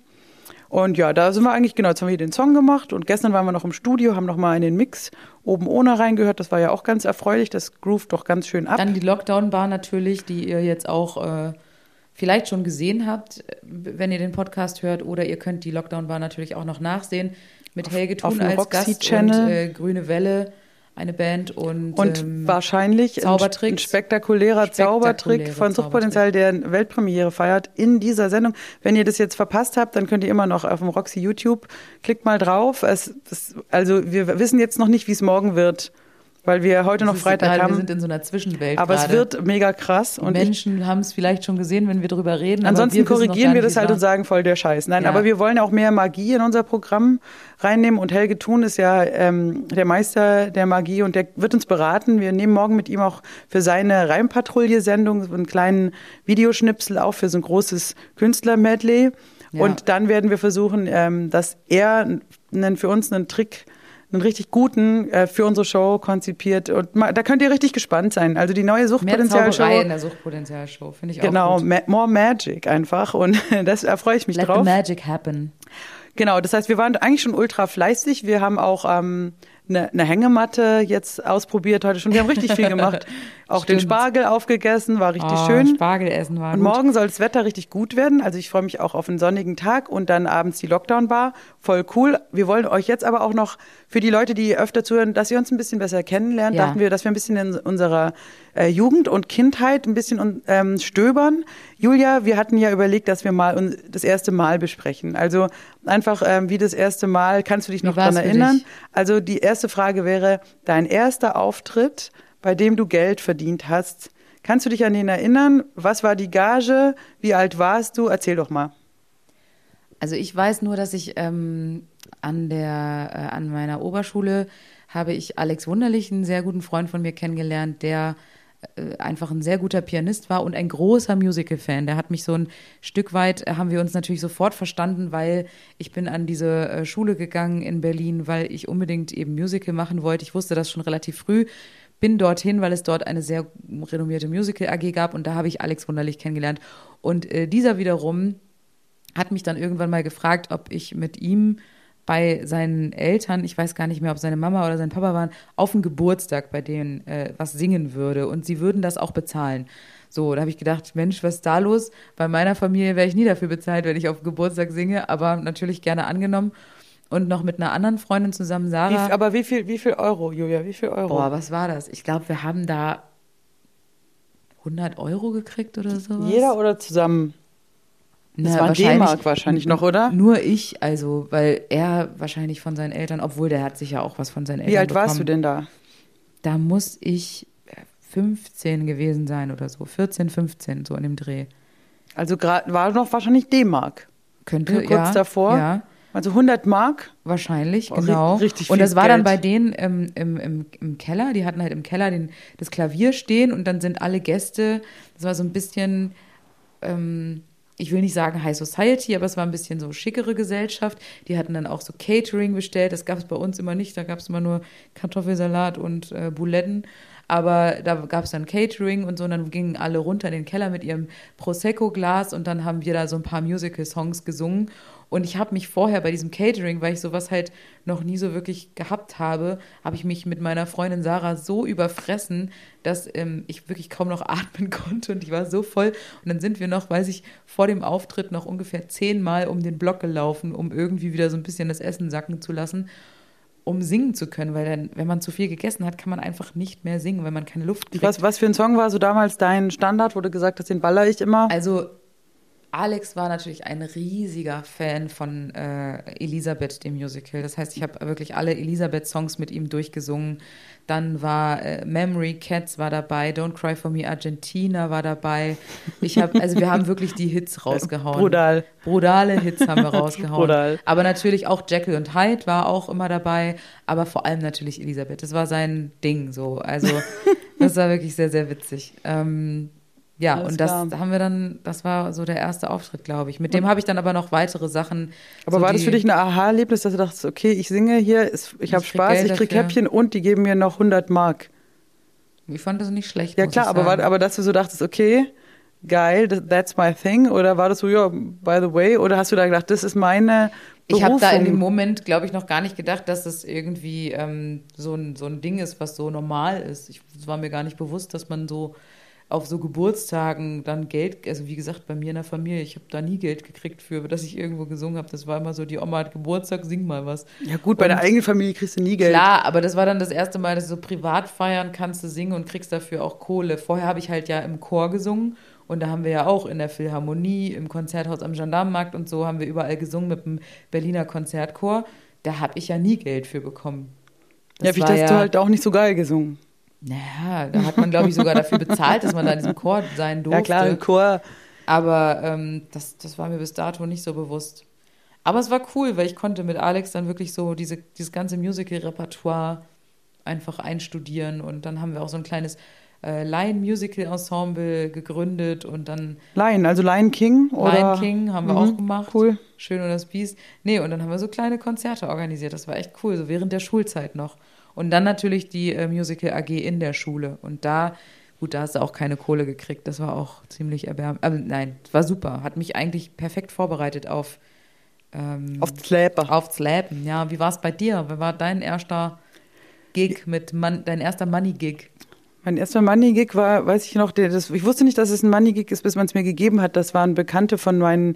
Und ja, da sind wir eigentlich, genau, jetzt haben wir den Song gemacht und gestern waren wir noch im Studio, haben noch mal in den Mix oben ohne reingehört. Das war ja auch ganz erfreulich, das groovt doch ganz schön ab. Dann die Lockdown-Bar natürlich, die ihr jetzt auch äh, vielleicht schon gesehen habt, wenn ihr den Podcast hört, oder ihr könnt die Lockdown-Bar natürlich auch noch nachsehen mit Helge Thun als Roxy Gast Channel. und äh, Grüne Welle, eine Band und, Und ähm, wahrscheinlich ein, Zaubertricks. ein spektakulärer Zaubertrick Spektakuläre von Suchtpotenzial, der eine Weltpremiere feiert in dieser Sendung. Wenn ihr das jetzt verpasst habt, dann könnt ihr immer noch auf dem Roxy YouTube, klickt mal drauf. Es, es, also wir wissen jetzt noch nicht, wie es morgen wird, weil wir heute noch es ist Freitag egal, haben. Wir sind in so einer Zwischenwelt aber es gerade. wird mega krass. Die Und Menschen haben es vielleicht schon gesehen, wenn wir drüber reden. ansonsten wir noch korrigieren wir das halt es und sagen voll der Scheiß. Nein, Ja. aber wir wollen auch mehr Magie in unser Programm reinnehmen. Und Helge Thun ist ja ähm, der Meister der Magie und der wird uns beraten. Wir nehmen morgen mit ihm auch für seine Reimpatrouille-Sendung so einen kleinen Videoschnipsel auf für so ein großes Künstler-Medley. Ja. Und dann werden wir versuchen, ähm, dass er einen, für uns einen Trick einen richtig guten äh, für unsere Show konzipiert. Und ma- da könnt ihr richtig gespannt sein. Also die neue Mehr Suchtpotenzial-Show. Zauberei in der Suchtpotenzial-Show, finde ich Genau, auch gut. ma more magic einfach. Und das da freue ich mich Let drauf. the magic happen. Genau, das heißt, wir waren eigentlich schon ultra fleißig. Wir haben auch ähm, eine, eine Hängematte jetzt ausprobiert heute schon. Wir haben richtig viel gemacht. Auch den Stimmt. Spargel aufgegessen, war richtig oh, schön. Spargel essen war Und gut. morgen soll das Wetter richtig gut werden. Also ich freue mich auch auf einen sonnigen Tag und dann abends die Lockdown-Bar. Voll cool. Wir wollen euch jetzt aber auch noch für die Leute, die öfter zuhören, dass ihr uns ein bisschen besser kennenlernt, Ja. dachten wir, dass wir ein bisschen in unserer äh, Jugend und Kindheit ein bisschen ähm, stöbern. Julia, wir hatten ja überlegt, dass wir mal uns das erste Mal besprechen. Also einfach ähm, wie das erste Mal, kannst du dich noch daran erinnern? Also die erste Frage wäre, dein erster Auftritt, bei dem du Geld verdient hast. Kannst du dich an den erinnern? Was war die Gage? Wie alt warst du? Erzähl doch mal. Also ich weiß nur, dass ich ähm, an der äh, an meiner Oberschule habe ich Alex Wunderlich, einen sehr guten Freund von mir kennengelernt, der einfach ein sehr guter Pianist war und ein großer Musical-Fan. Der hat mich so ein Stück weit, äh, haben wir uns natürlich sofort verstanden, weil ich bin an diese äh, Schule gegangen in Berlin, weil ich unbedingt eben Musical machen wollte. Ich wusste das schon relativ früh. Bin dorthin, weil es dort eine sehr renommierte Musical AG gab und da habe ich Alex Wunderlich kennengelernt. Und äh, dieser wiederum hat mich dann irgendwann mal gefragt, ob ich mit ihm bei seinen Eltern, ich weiß gar nicht mehr, ob seine Mama oder sein Papa waren, auf dem Geburtstag bei denen äh, was singen würde und sie würden das auch bezahlen. So, da habe ich gedacht, Mensch, was ist da los? Bei meiner Familie wäre ich nie dafür bezahlt, wenn ich auf Geburtstag singe, aber natürlich gerne angenommen. Und noch mit einer anderen Freundin zusammen, Wie, Sarah. aber wie viel, wie viel Euro, Julia? Wie viel Euro? Boah, was war das? Ich glaube, wir haben da 100 Euro gekriegt oder sowas. Jeder oder zusammen? Das Na, war D-Mark wahrscheinlich noch, oder? Nur ich, also, weil er wahrscheinlich von seinen Eltern, obwohl der hat sicher auch was von seinen Eltern Wie alt bekommen. warst du denn da? Da muss ich äh, 15 gewesen sein oder so. 14, 15, so in dem Dreh. Also war noch wahrscheinlich D-Mark. Könnte, Kurz ja. davor? Ja, Also 100 Mark? wahrscheinlich, genau. richtig und viel das war dann Geld. bei denen ähm, im, im, im Keller. Die hatten halt im Keller den, das Klavier stehen und dann sind alle Gäste, das war so ein bisschen, ähm, ich will nicht sagen High Society, aber es war ein bisschen so schickere Gesellschaft. Die hatten dann auch so Catering bestellt. Das gab es bei uns immer nicht. Da gab es immer nur Kartoffelsalat und äh, Buletten. Aber da gab es dann Catering und so. Und dann gingen alle runter in den Keller mit ihrem Prosecco-Glas und dann haben wir da so ein paar Musical-Songs gesungen. Und ich habe mich vorher bei diesem Catering, weil ich sowas halt noch nie so wirklich gehabt habe, habe ich mich mit meiner Freundin Sarah so überfressen, dass ähm, ich wirklich kaum noch atmen konnte und ich war so voll. Und dann sind wir noch, weiß ich, vor dem Auftritt noch ungefähr zehnmal um den Block gelaufen, um irgendwie wieder so ein bisschen das Essen sacken zu lassen, um singen zu können. Weil dann, wenn man zu viel gegessen hat, kann man einfach nicht mehr singen, wenn man keine Luft kriegt. Was, was für ein Song war so damals dein Standard, wo du gesagt hast, den baller ich immer? Also Alex war natürlich ein riesiger Fan von äh, Elisabeth, dem Musical. Das heißt, ich habe wirklich alle Elisabeth-Songs mit ihm durchgesungen. Dann war äh, Memory Cats war dabei, Don't Cry for Me Argentina war dabei. Ich habe, also wir haben wirklich die Hits rausgehauen. Brutal. Brutale Hits haben wir rausgehauen. Brutal. Aber natürlich auch Jekyll und Hyde war auch immer dabei, aber vor allem natürlich Elisabeth. Das war sein Ding so. Also das war wirklich sehr, sehr witzig. Ähm, ja, Alles und das klar. haben wir dann, das war so der erste Auftritt, glaube ich. Mit dem habe ich dann aber noch weitere Sachen. Aber so war das für dich ein Aha-Erlebnis, dass du dachtest, okay, ich singe hier, ich habe Spaß, ich krieg dafür. Häppchen und die geben mir noch 100 Mark? Ich fand das nicht schlecht. Ja klar, aber, war, aber dass du so dachtest, okay, geil, that's my thing? Oder war das so, ja, by the way? Oder hast du da gedacht, das ist meine ich habe da in dem Moment, glaube ich, noch gar nicht gedacht, dass es irgendwie ähm, so, ein, so ein Ding ist, was so normal ist. Ich, es war mir gar nicht bewusst, dass man so auf so Geburtstagen dann Geld, also wie gesagt, bei mir in der Familie, ich habe da nie Geld gekriegt für, dass ich irgendwo gesungen habe. Das war immer so, die Oma hat Geburtstag, sing mal was. Ja gut, bei und, der eigenen Familie kriegst du nie Geld. Klar, aber das war dann das erste Mal, dass du so privat feiern kannst du singen und kriegst dafür auch Kohle. Vorher habe ich halt ja im Chor gesungen und da haben wir ja auch in der Philharmonie, im Konzerthaus am Gendarmenmarkt und so haben wir überall gesungen mit dem Berliner Konzertchor. Da habe ich ja nie Geld für bekommen. Das ja, wie hast ja, du halt auch nicht so geil gesungen. Naja, da hat man, glaube ich, sogar dafür bezahlt, dass man da in diesem Chor sein durfte. Ja, klar, im Chor. Aber ähm, das, das war mir bis dato nicht so bewusst. Aber es war cool, weil ich konnte mit Alex dann wirklich so diese, dieses ganze Musical-Repertoire einfach einstudieren. Und dann haben wir auch so ein kleines äh, Lion Musical Ensemble gegründet und dann. Lion, also Lion King? Oder? Lion King haben wir mhm, auch gemacht. Cool. Schön und das Biest. Nee, und dann haben wir so kleine Konzerte organisiert. Das war echt cool, so während der Schulzeit noch. Und dann natürlich die äh, Musical AG in der Schule. Und da, gut, da hast du auch keine Kohle gekriegt. Das war auch ziemlich erbärmlich. Aber nein, war super. Hat mich eigentlich perfekt vorbereitet auf. Ähm, auf Släpen. Auf Släpen, ja. Wie war es bei dir? Wer war dein erster Gig mit Mon dein erster Money-Gig? Mein erster Money-Gig war, weiß ich noch, das, ich wusste nicht, dass es ein Money-Gig ist, bis man es mir gegeben hat. Das waren Bekannte von meinen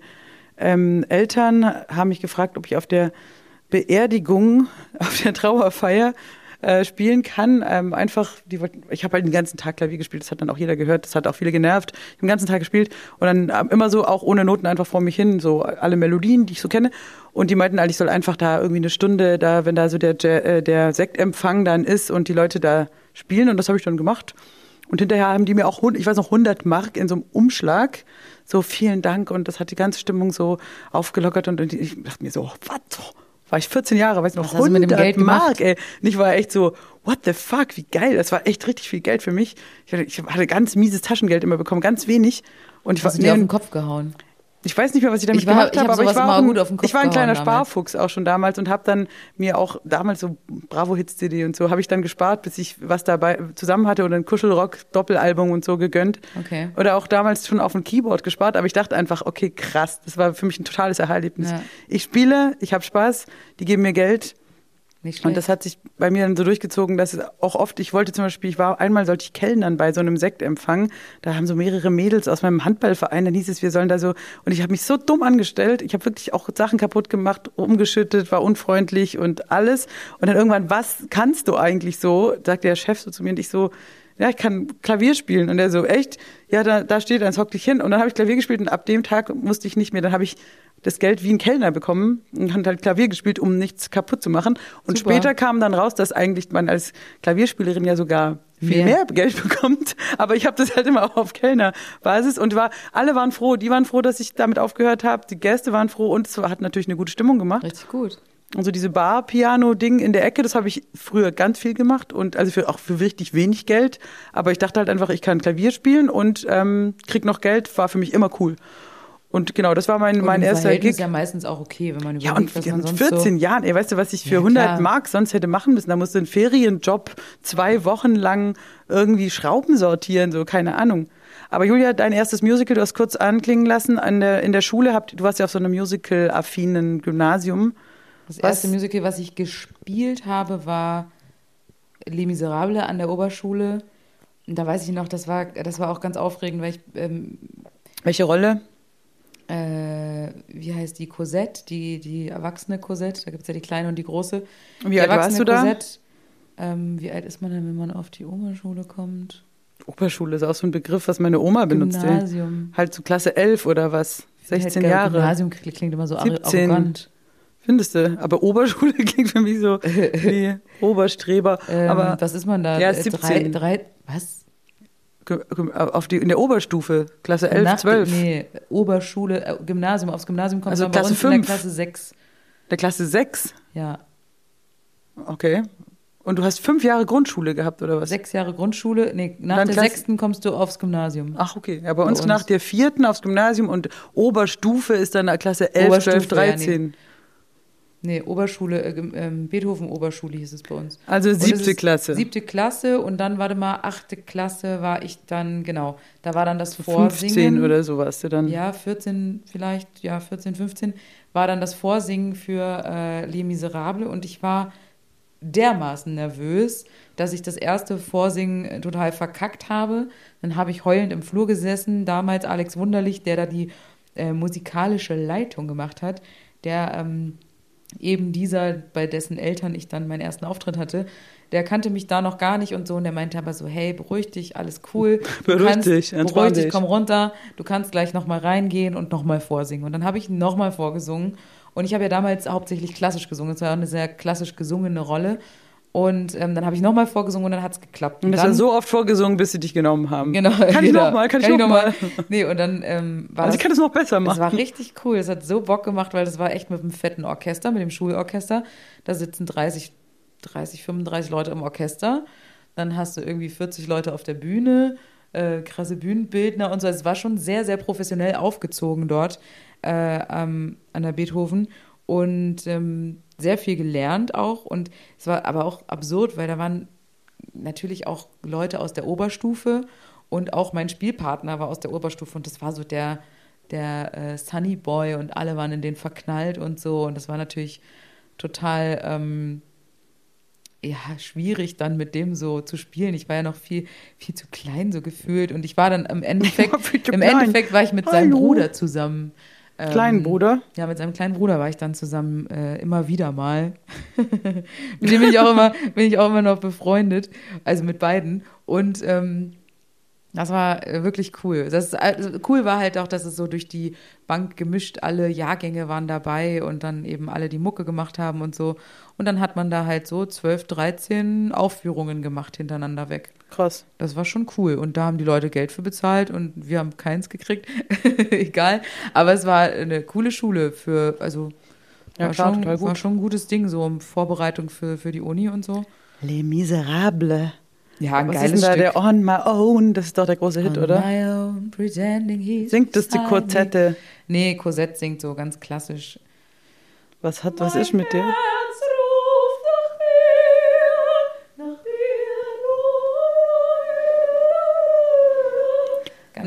ähm, Eltern, haben mich gefragt, ob ich auf der Beerdigung, auf der Trauerfeier äh, spielen kann. Ähm, einfach, die, ich habe halt den ganzen Tag Klavier gespielt, das hat dann auch jeder gehört, das hat auch viele genervt. Ich habe den ganzen Tag gespielt und dann äh, immer so auch ohne Noten einfach vor mich hin, so alle Melodien, die ich so kenne. Und die meinten ich soll einfach da irgendwie eine Stunde da, wenn da so der, äh, der Sektempfang dann ist und die Leute da spielen und das habe ich dann gemacht. Und hinterher haben die mir auch, ich weiß noch, 100 Mark in so einem Umschlag. So, vielen Dank. Und das hat die ganze Stimmung so aufgelockert. Und ich dachte mir so, was? War ich 14 Jahre, weiß noch, 100 Mark, ey. Und ich war echt so, what the fuck, wie geil. Das war echt richtig viel Geld für mich. Ich hatte, ich hatte ganz mieses Taschengeld immer bekommen, ganz wenig. Und ich Hast war, du dir auf den Kopf gehauen? Ich weiß nicht mehr, was ich damit ich war, gemacht habe, aber ich war, ein, ich war ein kleiner Sparfuchs auch schon damals und habe dann mir auch damals so Bravo Hits CD und so habe ich dann gespart, bis ich was dabei zusammen hatte oder ein Kuschelrock Doppelalbum und so gegönnt. Okay. Oder auch damals schon auf ein Keyboard gespart, aber ich dachte einfach, okay, krass, das war für mich ein totales Erlebnis. Ja. Ich spiele, ich habe Spaß, die geben mir Geld und das hat sich bei mir dann so durchgezogen, dass auch oft, ich wollte zum Beispiel, ich war einmal sollte ich kellnern bei so einem Sektempfang, da haben so mehrere Mädels aus meinem Handballverein, dann hieß es, wir sollen da so, und ich habe mich so dumm angestellt, ich habe wirklich auch Sachen kaputt gemacht, umgeschüttet, war unfreundlich und alles. Und dann irgendwann, was kannst du eigentlich so, sagt der Chef so zu mir und ich so, ja, ich kann Klavier spielen. Und er so, echt? Ja, da, da steht, dann hock dich hin. Und dann habe ich Klavier gespielt und ab dem Tag musste ich nicht mehr. Dann habe ich das Geld wie ein Kellner bekommen und hat halt Klavier gespielt, um nichts kaputt zu machen. Und Super. später kam dann raus, dass eigentlich man als Klavierspielerin ja sogar viel mehr, mehr Geld bekommt. Aber ich habe das halt immer auch auf Kellnerbasis und war, alle waren froh. Die waren froh, dass ich damit aufgehört habe. Die Gäste waren froh und es hat natürlich eine gute Stimmung gemacht. Richtig gut. Und so diese Bar-Piano-Ding in der Ecke, das habe ich früher ganz viel gemacht und also für, auch für richtig wenig Geld. Aber ich dachte halt einfach, ich kann Klavier spielen und ähm, krieg noch Geld, war für mich immer cool. Und genau, das war mein, und mein erster Gig. ist ja meistens auch okay, wenn man überlegt, ja, und was man sonst 14 so Jahren, ey, weißt du, was ich für ja, 100 Mark sonst hätte machen müssen? Da musste ein Ferienjob zwei Wochen lang irgendwie Schrauben sortieren, so, keine Ahnung. Aber Julia, dein erstes Musical, du hast kurz anklingen lassen, an der, in der Schule, habt, du warst ja auf so einem musical-affinen Gymnasium. Das erste was? Musical, was ich gespielt habe, war Les Miserables an der Oberschule. Und da weiß ich noch, das war, das war auch ganz aufregend, weil ich. Ähm, Welche Rolle? Äh, wie heißt die, Cosette, die, die erwachsene Cosette, da gibt es ja die kleine und die große. Und wie die alt warst du da? Cosette, ähm, wie alt ist man denn, wenn man auf die Oberschule kommt? Oberschule ist auch so ein Begriff, was meine Oma benutzt. Gymnasium. Halt so Klasse 11 oder was? 16 halt, Jahre. Gymnasium klingt immer so 17. arrogant. Findest du? Aber Oberschule klingt für mich so wie Oberstreber. Ähm, Aber was ist man da? Ja, 17. Drei, drei, was? Auf die, in der Oberstufe, Klasse 11, Nach, 12. Nee, Oberschule, äh, Gymnasium. Aufs Gymnasium kommt also man Klasse bei uns 5. in der Klasse 6. Der Klasse 6? Ja. Okay. Und du hast fünf Jahre Grundschule gehabt, oder was? Sechs Jahre Grundschule. Nee, nach der sechsten kommst du aufs Gymnasium. Ach, okay. Ja, bei, bei uns, uns, nach der vierten aufs Gymnasium und Oberstufe ist dann Klasse 11, 12, 13. Ja, nee. Nee, Oberschule, äh, ähm, Beethoven-Oberschule hieß es bei uns. Also siebte Klasse. Siebte Klasse und dann, warte mal, achte Klasse war ich dann, genau, da war dann das 15 Vorsingen. oder so warst du dann. Ja, 14 vielleicht, ja, 14, 15 war dann das Vorsingen für äh, Les Miserables und ich war dermaßen nervös, dass ich das erste Vorsingen äh, total verkackt habe. Dann habe ich heulend im Flur gesessen, damals Alex Wunderlich, der da die äh, musikalische Leitung gemacht hat, der ähm, eben dieser, bei dessen Eltern ich dann meinen ersten Auftritt hatte, der kannte mich da noch gar nicht und so und der meinte aber so, hey, beruhig dich, alles cool. Du Beruhig kannst, dich, entspann beruhig dich, dich. komm runter, du kannst gleich nochmal reingehen und nochmal vorsingen. Und dann habe ich nochmal vorgesungen und ich habe ja damals hauptsächlich klassisch gesungen, es war eine sehr klassisch gesungene Rolle und ähm, dann habe ich nochmal vorgesungen und dann hat es geklappt. Und das dann, war so oft vorgesungen, bis sie dich genommen haben. Genau. Kann ich genau. nochmal, kann, ich nochmal. Nee, und dann ähm, war Also ich kann das noch besser machen. war richtig cool. Es hat so Bock gemacht, weil das war echt mit einem fetten Orchester, mit dem Schulorchester. Da sitzen 30, 30, 35 Leute im Orchester. Dann hast du irgendwie 40 Leute auf der Bühne, äh, krasse Bühnenbildner und so. Es war schon sehr, sehr professionell aufgezogen dort äh, ähm, an der Beethoven und ähm, sehr viel gelernt auch. Und es war aber auch absurd, weil da waren natürlich auch Leute aus der Oberstufe und auch mein Spielpartner war aus der Oberstufe und das war so der, der äh, Sunny Boy und alle waren in den verknallt und so und das war natürlich total ähm, ja, schwierig dann mit dem so zu spielen. Ich war ja noch viel, viel zu klein so gefühlt und ich war dann im Endeffekt, im klein. Endeffekt war ich mit seinem Hallo. Bruder zusammen. Ähm, Kleinen Bruder. ja, mit seinem kleinen Bruder war ich dann zusammen äh, immer wieder mal. mit dem bin ich auch immer, bin ich auch immer noch befreundet, also mit beiden. Und ähm, das war äh, wirklich cool. Das also cool war halt auch, dass es so durch die Bank gemischt, alle Jahrgänge waren dabei und dann eben alle die Mucke gemacht haben und so. Und dann hat man da halt so 12, 13 Aufführungen gemacht hintereinander weg. Krass. Das war schon cool. Und da haben die Leute Geld für bezahlt und wir haben keins gekriegt. Egal. Aber es war eine coole Schule für, also Ja, war, klar, schon, total gut. war schon ein gutes Ding, so um Vorbereitung für, für die Uni und so. Les Miserables. Ja, ein Was ist geiles denn da Stück. der On My Own? Das ist doch der große Hit, On oder? my own, pretending he's Singt das die me. Nee, Cosette singt so ganz klassisch. Was hat, was ist mit dir?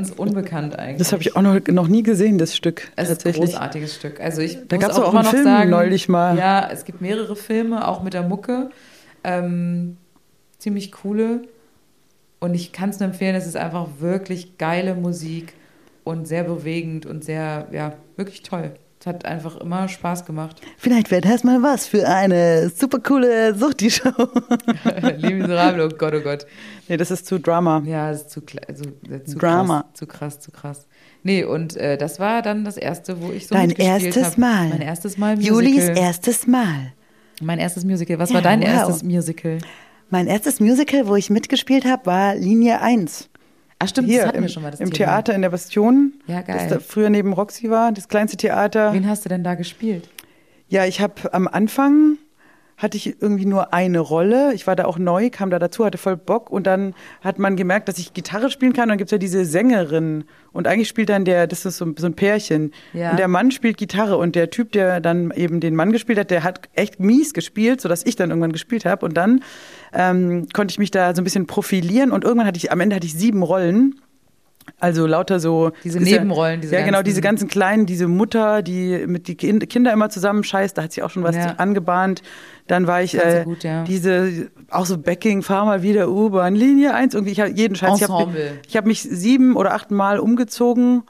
Ganz unbekannt eigentlich. Das habe ich auch noch, noch nie gesehen, das Stück. Es ist ein großartiges Stück. Also ich Da muss gab's auch immer einen noch Film sagen, neulich mal. Ja, es gibt mehrere Filme, auch mit der Mucke. Ähm, ziemlich coole. Und ich kann es nur empfehlen, es ist einfach wirklich geile Musik und sehr bewegend und sehr, ja, wirklich toll. Es hat einfach immer Spaß gemacht. Vielleicht wäre das mal was für eine super coole Suchti-Show. Les Miserables, oh Gott, oh Gott. nee, das ist zu Drama. Ja, das ist zu, also, äh, zu Drama. krass, zu krass, zu krass. Nee, und äh, das war dann das erste, wo ich so Dein erstes hab. Mal. Mein erstes Mal Musical. Julis erstes Mal. Mein erstes Musical. Was Ja, war dein wow. erstes Musical? Mein erstes Musical, wo ich mitgespielt habe, war Linie 1. Ach stimmt, Hier das hatten im, wir schon mal das im Thema. Theater in der Bastion. Ja, geil. Das da früher neben Roxy war, das kleinste Theater. Wen hast du denn da gespielt? Ja, ich habe am Anfang hatte ich irgendwie nur eine Rolle. Ich war da auch neu, kam da dazu, hatte voll Bock und dann hat man gemerkt, dass ich Gitarre spielen kann. Und dann gibt's ja diese Sängerin und eigentlich spielt dann der, das ist so, so ein Pärchen. Ja. Und der Mann spielt Gitarre und der Typ, der dann eben den Mann gespielt hat, der hat echt mies gespielt, sodass ich dann irgendwann gespielt habe. Und dann ähm, konnte ich mich da so ein bisschen profilieren und irgendwann hatte ich, am Ende hatte ich sieben Rollen. Also lauter so Diese ja- Nebenrollen, diese ja genau ganzen- diese ganzen kleinen, diese Mutter, die mit die Kind- Kinder immer zusammenscheißt, da hat sich auch schon was Ja. angebahnt. Dann war ich äh, gut, ja. diese auch so Backing, fahr mal wieder U-Bahn Linie 1 irgendwie ich hab jeden Scheiß. Ich habe Ensemble. ich hab mich sieben oder acht Mal umgezogen,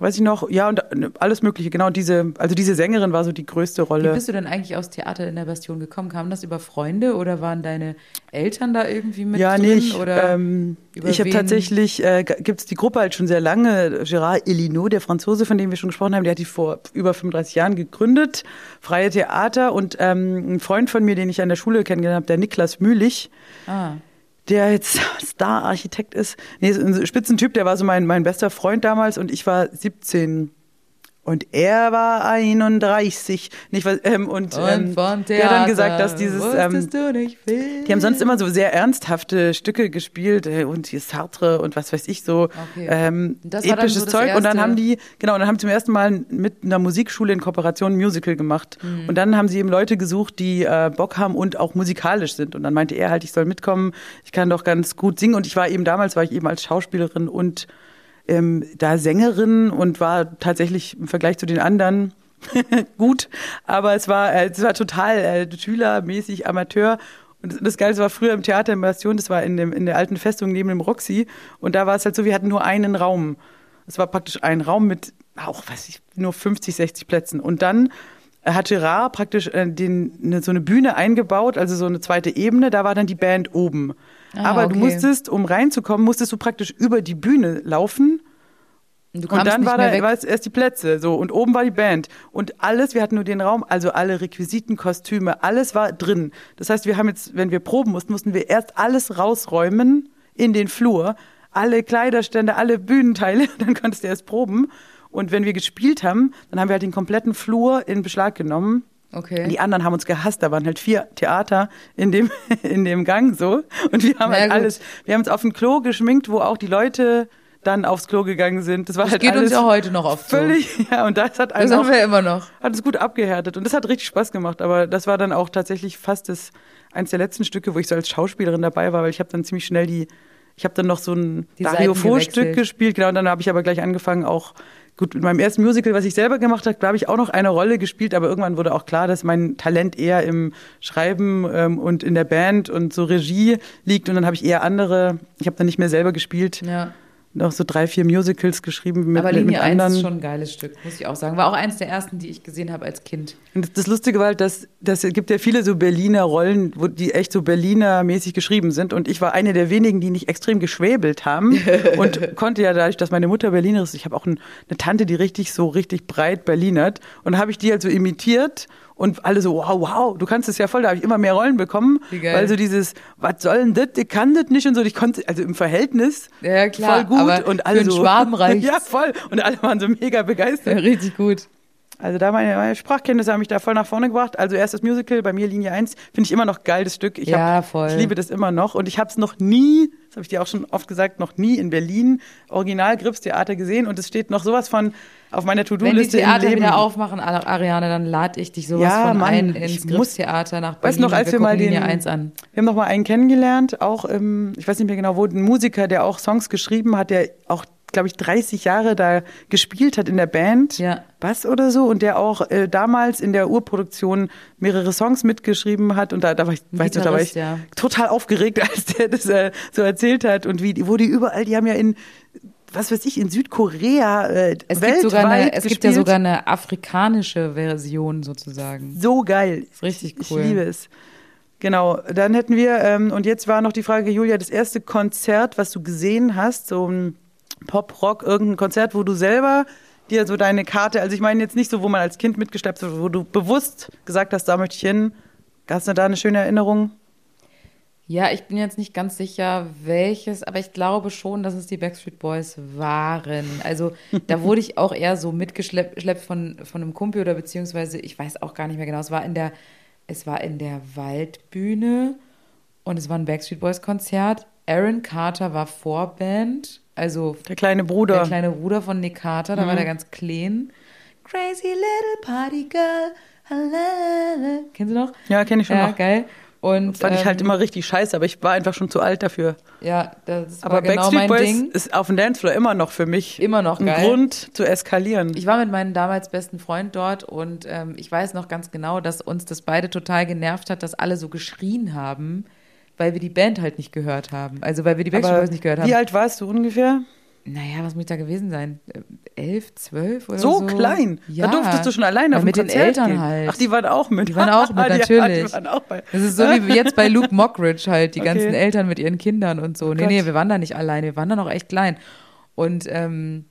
weiß ich noch. Ja und äh, alles Mögliche. Genau diese, also diese Sängerin war so die größte Wie Rolle. bist du denn eigentlich aufs Theater in der Bastion gekommen? Kam das über Freunde oder waren deine Eltern da irgendwie mit ja, drin? nee, ich, oder ähm, ich habe tatsächlich, äh, gibt es die Gruppe halt schon sehr lange. Gérard Elinot, der Franzose, von dem wir schon gesprochen haben, der hat die vor über 35 Jahren gegründet. Freie Theater und ähm, ein Freund von mir, den ich an der Schule kennengelernt habe, der Niklas Mühlich, ah, der jetzt Star-Architekt ist. Nee, so ein Spitzentyp, der war so mein, mein bester Freund damals und ich war 17. Und er war 31. Nicht, was, ähm, und Und ähm, von der hat dann gesagt, dass dieses. Ähm, die haben sonst immer so sehr ernsthafte Stücke gespielt äh, und hier Sartre und was weiß ich so Okay. ähm, episches so Zeug. Und dann erste- haben die, genau, und dann haben sie zum ersten Mal mit einer Musikschule in Kooperation ein Musical gemacht. Mhm. Und dann haben sie eben Leute gesucht, die äh, Bock haben und auch musikalisch sind. Und dann meinte er halt, ich soll mitkommen, ich kann doch ganz gut singen. Und ich war eben damals, war ich eben als Schauspielerin und ähm, da Sängerin und war tatsächlich im Vergleich zu den anderen gut, aber es war, äh, es war total äh, schülermäßig Amateur. Und das Geile war früher im Theater in Bastion, das war in, dem, in der alten Festung neben dem Roxy. Und da war es halt so, wir hatten nur einen Raum. Es war praktisch ein Raum mit auch, weiß ich, nur 50, 60 Plätzen. Und dann hat Gerard praktisch äh, den, ne, so eine Bühne eingebaut, also so eine zweite Ebene, da war dann die Band oben. Ah, Aber du okay. musstest, um reinzukommen, musstest du praktisch über die Bühne laufen Und, du und dann war da war es erst die Plätze, so und oben war die Band und alles, wir hatten nur den Raum, also alle Requisiten, Kostüme, alles war drin. Das heißt, wir haben jetzt, wenn wir proben mussten, mussten wir erst alles rausräumen in den Flur, alle Kleiderstände, alle Bühnenteile, dann konntest du erst proben. Und wenn wir gespielt haben, dann haben wir halt den kompletten Flur in Beschlag genommen. Okay. Die anderen haben uns gehasst, da waren halt vier Theater in dem, in dem Gang so. Und wir haben Na halt gut. alles, wir haben uns auf ein Klo geschminkt, wo auch die Leute dann aufs Klo gegangen sind. Das war Das halt geht alles uns ja heute noch oft so. völlig, ja, und das hat Das haben wir immer noch. hat es gut abgehärtet und das hat richtig Spaß gemacht. Aber das war dann auch tatsächlich fast das eins der letzten Stücke, wo ich so als Schauspielerin dabei war, weil ich habe dann ziemlich schnell die, ich habe dann noch so ein Die Dario Fo-Stück gespielt, genau, und dann habe ich aber gleich angefangen auch Gut, mit meinem ersten Musical, was ich selber gemacht habe, glaube ich auch noch eine Rolle gespielt, aber irgendwann wurde auch klar, dass mein Talent eher im Schreiben ähm, und in der Band und so Regie liegt und dann habe ich eher andere, ich habe dann nicht mehr selber gespielt, Ja. Noch so drei, vier Musicals geschrieben mit, Aber mit, mit Linie 1 anderen. ist schon ein geiles Stück, muss ich auch sagen. War auch eins der ersten, die ich gesehen habe als Kind. Und das, das Lustige war halt, dass, dass es gibt ja viele so Berliner Rollen, wo die echt so Berliner-mäßig geschrieben sind. Und ich war eine der wenigen, die nicht extrem geschwäbelt haben. und konnte ja dadurch, dass meine Mutter Berliner ist, ich habe auch ein, eine Tante, die richtig so richtig breit Berlinert. Und habe ich die halt so imitiert. Und alle so, wow, wow, du kannst es ja voll, da habe ich immer mehr Rollen bekommen. Weil so dieses, was soll denn das, ich kann das nicht und so. Ich konnte, also im Verhältnis Ja, klar, voll gut. aber und alle für so, Schwaben reicht's. Ja, voll. Und alle waren so mega begeistert. richtig gut. Also da meine, meine Sprachkenntnisse haben mich da voll nach vorne gebracht. Also erst das Musical, bei mir Linie 1, finde ich immer noch geil, das Stück. Ich Ja, hab, voll. Ich liebe das immer noch. Und ich habe es noch nie, das habe ich dir auch schon oft gesagt, noch nie in Berlin Original Grips Theater gesehen. Und es steht noch sowas von auf meiner Wenn die To-Do-Liste Theater wieder aufmachen, Ar- Ariane, dann lade ich dich sowas Ja, von Mann, ein ins Griffstheater nach Berlin. Weißt noch, als wir mal gucken den, Linie 1 an. wir haben noch mal einen kennengelernt, auch im, ich weiß nicht mehr genau wo, ein Musiker, der auch Songs geschrieben hat, der auch, glaube ich, 30 Jahre da gespielt hat in der Band, Ja. Bass oder so, und der auch äh, damals in der Urproduktion mehrere Songs mitgeschrieben hat und da, da war ich, weißt du, da war ich ja. total aufgeregt, als der das äh, so erzählt hat und wie, wo die überall, die haben ja in was weiß ich, in Südkorea äh, Es, weltweit gibt, sogar eine, es gibt ja sogar eine afrikanische Version sozusagen. so geil. ist richtig Ich, cool. ich liebe es. Genau, dann hätten wir, ähm, und jetzt war noch die Frage, Julia, das erste Konzert, was du gesehen hast, so ein Pop-Rock, irgendein Konzert, wo du selber dir so deine Karte, also ich meine jetzt nicht so, wo man als Kind mitgeschleppt wird, wo du bewusst gesagt hast, da möchte ich hin. Hast du da eine schöne Erinnerung? Ja, ich bin jetzt nicht ganz sicher, welches, aber ich glaube schon, dass es die Backstreet Boys waren. Also da wurde ich auch eher so mitgeschleppt geschleppt von, von einem Kumpel oder beziehungsweise, ich weiß auch gar nicht mehr genau, es war in der, es war in der Waldbühne und es war ein Backstreet Boys Konzert. Aaron Carter war Vorband, also Der kleine Bruder. der kleine Bruder von Nick Carter, da war der ganz clean. Crazy little party girl. Kennst du noch? Ja, kenn ich schon ja, noch. geil. Und Fand ich halt ähm, immer richtig scheiße, aber ich war einfach schon zu alt dafür. Ja, das Aber war genau Backstreet mein Boys Ding. ist auf dem Dancefloor immer noch für mich Immer noch ein geil. Grund zu eskalieren. Ich war mit meinem damals besten Freund dort und ähm, ich weiß noch ganz genau, dass uns das beide total genervt hat, dass alle so geschrien haben, weil wir die Band halt nicht gehört haben. Also weil wir die Backstreet aber Boys nicht gehört haben. wie alt warst du ungefähr? Naja, was muss ich da gewesen sein? Äh, Elf, zwölf oder so? So klein. Ja. Da durftest du schon alleine auf ein mit den Konzert Eltern gehen. halt. Ach, die waren auch mit. Die waren auch mit, natürlich. Die waren auch bei. Das ist so wie jetzt bei Luke Mockridge halt, die Okay. ganzen Eltern mit ihren Kindern und so. nee, Gott. nee, wir waren da nicht alleine, wir waren da noch echt klein. Und ähm,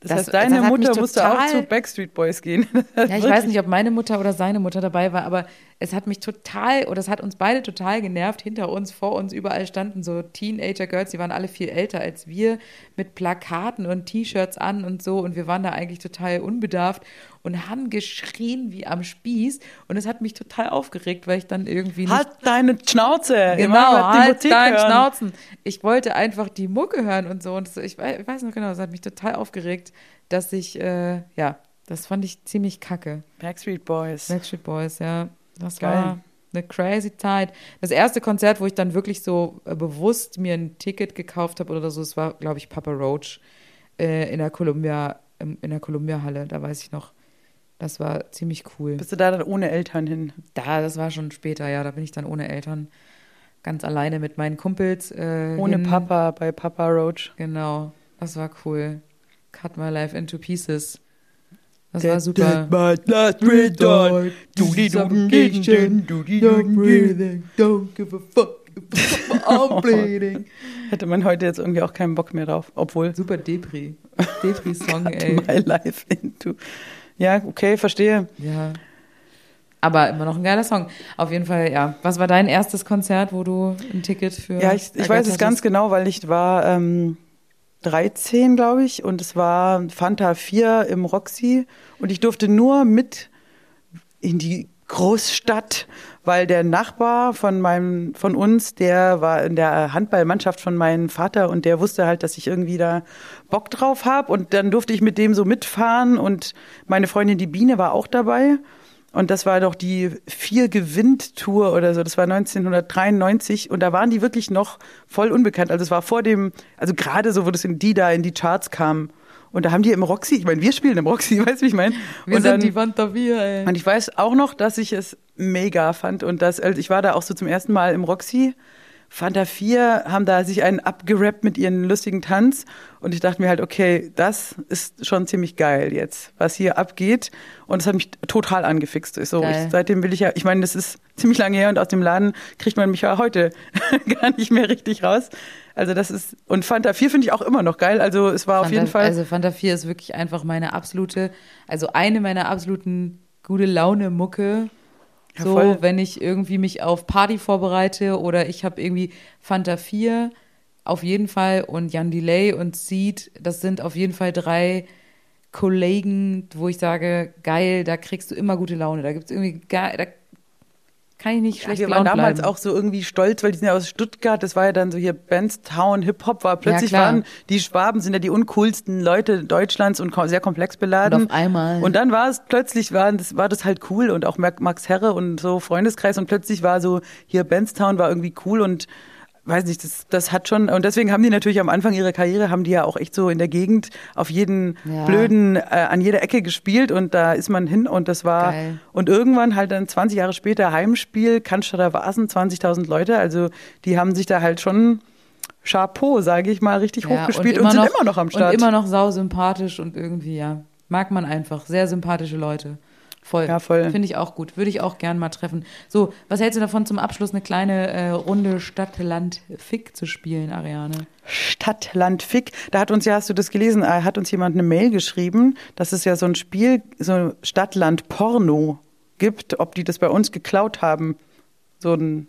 Das, Das- heißt, deine das Mutter musste auch zu Backstreet Boys gehen. Ja, ich weiß nicht, ob meine Mutter oder seine Mutter dabei war, aber es hat mich total, oder es hat uns beide total genervt. Hinter uns, vor uns, überall standen so Teenager-Girls, die waren alle viel älter als wir, mit Plakaten und T-Shirts an und so. Und wir waren da eigentlich total unbedarft und haben geschrien wie am Spieß. Und es hat mich total aufgeregt, weil ich dann irgendwie nicht Halt deine Schnauze. Genau, halt Musik dein hören. Schnauzen. Ich wollte einfach die Mucke hören und so. Und das, ich, wei- ich weiß noch genau, das hat mich total aufgeregt, dass ich, äh, ja, das fand ich ziemlich kacke. Backstreet Boys. Backstreet Boys, ja. Das Geil. war eine crazy Zeit. Das erste Konzert, wo ich dann wirklich so äh, bewusst mir ein Ticket gekauft habe oder so, es war, glaube ich, Papa Roach äh, in der Columbia, in der Columbia-Halle, da weiß ich noch. Das war ziemlich cool. Bist du da dann ohne Eltern hin? Da, das war schon später, ja. Da bin ich dann ohne Eltern ganz alleine mit meinen Kumpels. Äh, Ohne hin. Papa bei Papa Roach. Genau, das war cool. Cut my life into pieces. Das war super. Don't give a fuck. I'm bleeding. Hätte man heute jetzt irgendwie auch keinen Bock mehr drauf. Obwohl, Super Depri. Depri-Song, ey. my life into. Ja, okay, verstehe. Ja. Aber immer noch ein geiler Song. Auf jeden Fall, ja. Was war dein erstes Konzert, wo du ein Ticket für. Ja, ich, ich weiß es ganz genau, weil ich war ähm, 13, glaube ich, und es war Fanta 4 im Roxy und ich durfte nur mit in die Großstadt, weil der Nachbar von meinem, von uns, der war in der Handballmannschaft von meinem Vater und der wusste halt, dass ich irgendwie da Bock drauf habe und dann durfte ich mit dem so mitfahren und meine Freundin die Biene war auch dabei. Und das war doch die vier gewinnt Tour oder so. Das war 1993 und da waren die wirklich noch voll unbekannt. Also es war vor dem, also gerade so, wo das in die da in die Charts kam. Und da haben die im Roxy, ich meine, wir spielen im Roxy, weißt du, wie ich meine? Wir und sind dann- die 4, ey. und ich weiß auch noch, dass ich es mega fand und dass, also ich war da auch so zum ersten Mal im Roxy. Fanta 4 haben da sich einen abgerappt mit ihren lustigen Tanz und ich dachte mir halt, okay, das ist schon ziemlich geil jetzt, was hier abgeht und es hat mich total angefixt. So, ich, seitdem will ich ja, ich meine, das ist ziemlich lange her und aus dem Laden kriegt man mich ja heute gar nicht mehr richtig raus. Also das ist, und Fanta 4 finde ich auch immer noch geil, also es war auf Fanta, jeden Fall. Also Fanta 4 ist wirklich einfach meine absolute, also eine meiner absoluten gute Laune Mucke. Ja, So, voll. wenn ich irgendwie mich auf Party vorbereite oder ich habe irgendwie Fanta 4 auf jeden Fall und Jan Delay und Seed, das sind auf jeden Fall drei Kollegen, wo ich sage, geil, da kriegst du immer gute Laune. Da gibt es irgendwie geil, da kann ich nicht Ja, schlecht wir waren damals bleiben. auch so irgendwie stolz, weil die sind ja aus Stuttgart, das war ja dann so hier Bandstown, Hip-Hop war. Plötzlich klar. waren die Schwaben sind ja die uncoolsten Leute Deutschlands und sehr komplex beladen. Und auf einmal. Und dann war es plötzlich, war das, war das halt cool und auch Max Max Herre und so Freundeskreis und plötzlich war so hier Bandstown war irgendwie cool und weiß nicht, das, das hat schon, und deswegen haben die natürlich am Anfang ihrer Karriere, haben die ja auch echt so in der Gegend auf jeden Ja. blöden, äh, an jeder Ecke gespielt und da ist man hin und das war, Geil. und irgendwann halt dann 20 Jahre später Heimspiel, Cannstatter Vasen, 20.000 Leute, also die haben sich da halt schon Chapeau, sage ich mal, richtig Ja, hochgespielt und, sind immer noch am Start. Und immer noch sau sympathisch und irgendwie, ja, mag man einfach. Sehr sympathische Leute. Voll. Ja, voll. Finde ich auch gut. Würde ich auch gern mal treffen. So, was hältst du davon, zum Abschluss eine kleine äh, Runde Stadt-Land-Fick zu spielen, Ariane? Stadt, Land, Fick. Da hat uns ja, hast du das gelesen, äh, hat uns jemand eine Mail geschrieben, dass es ja so ein Spiel, so Stadt, Land, Porno gibt, ob die das bei uns geklaut haben. So ein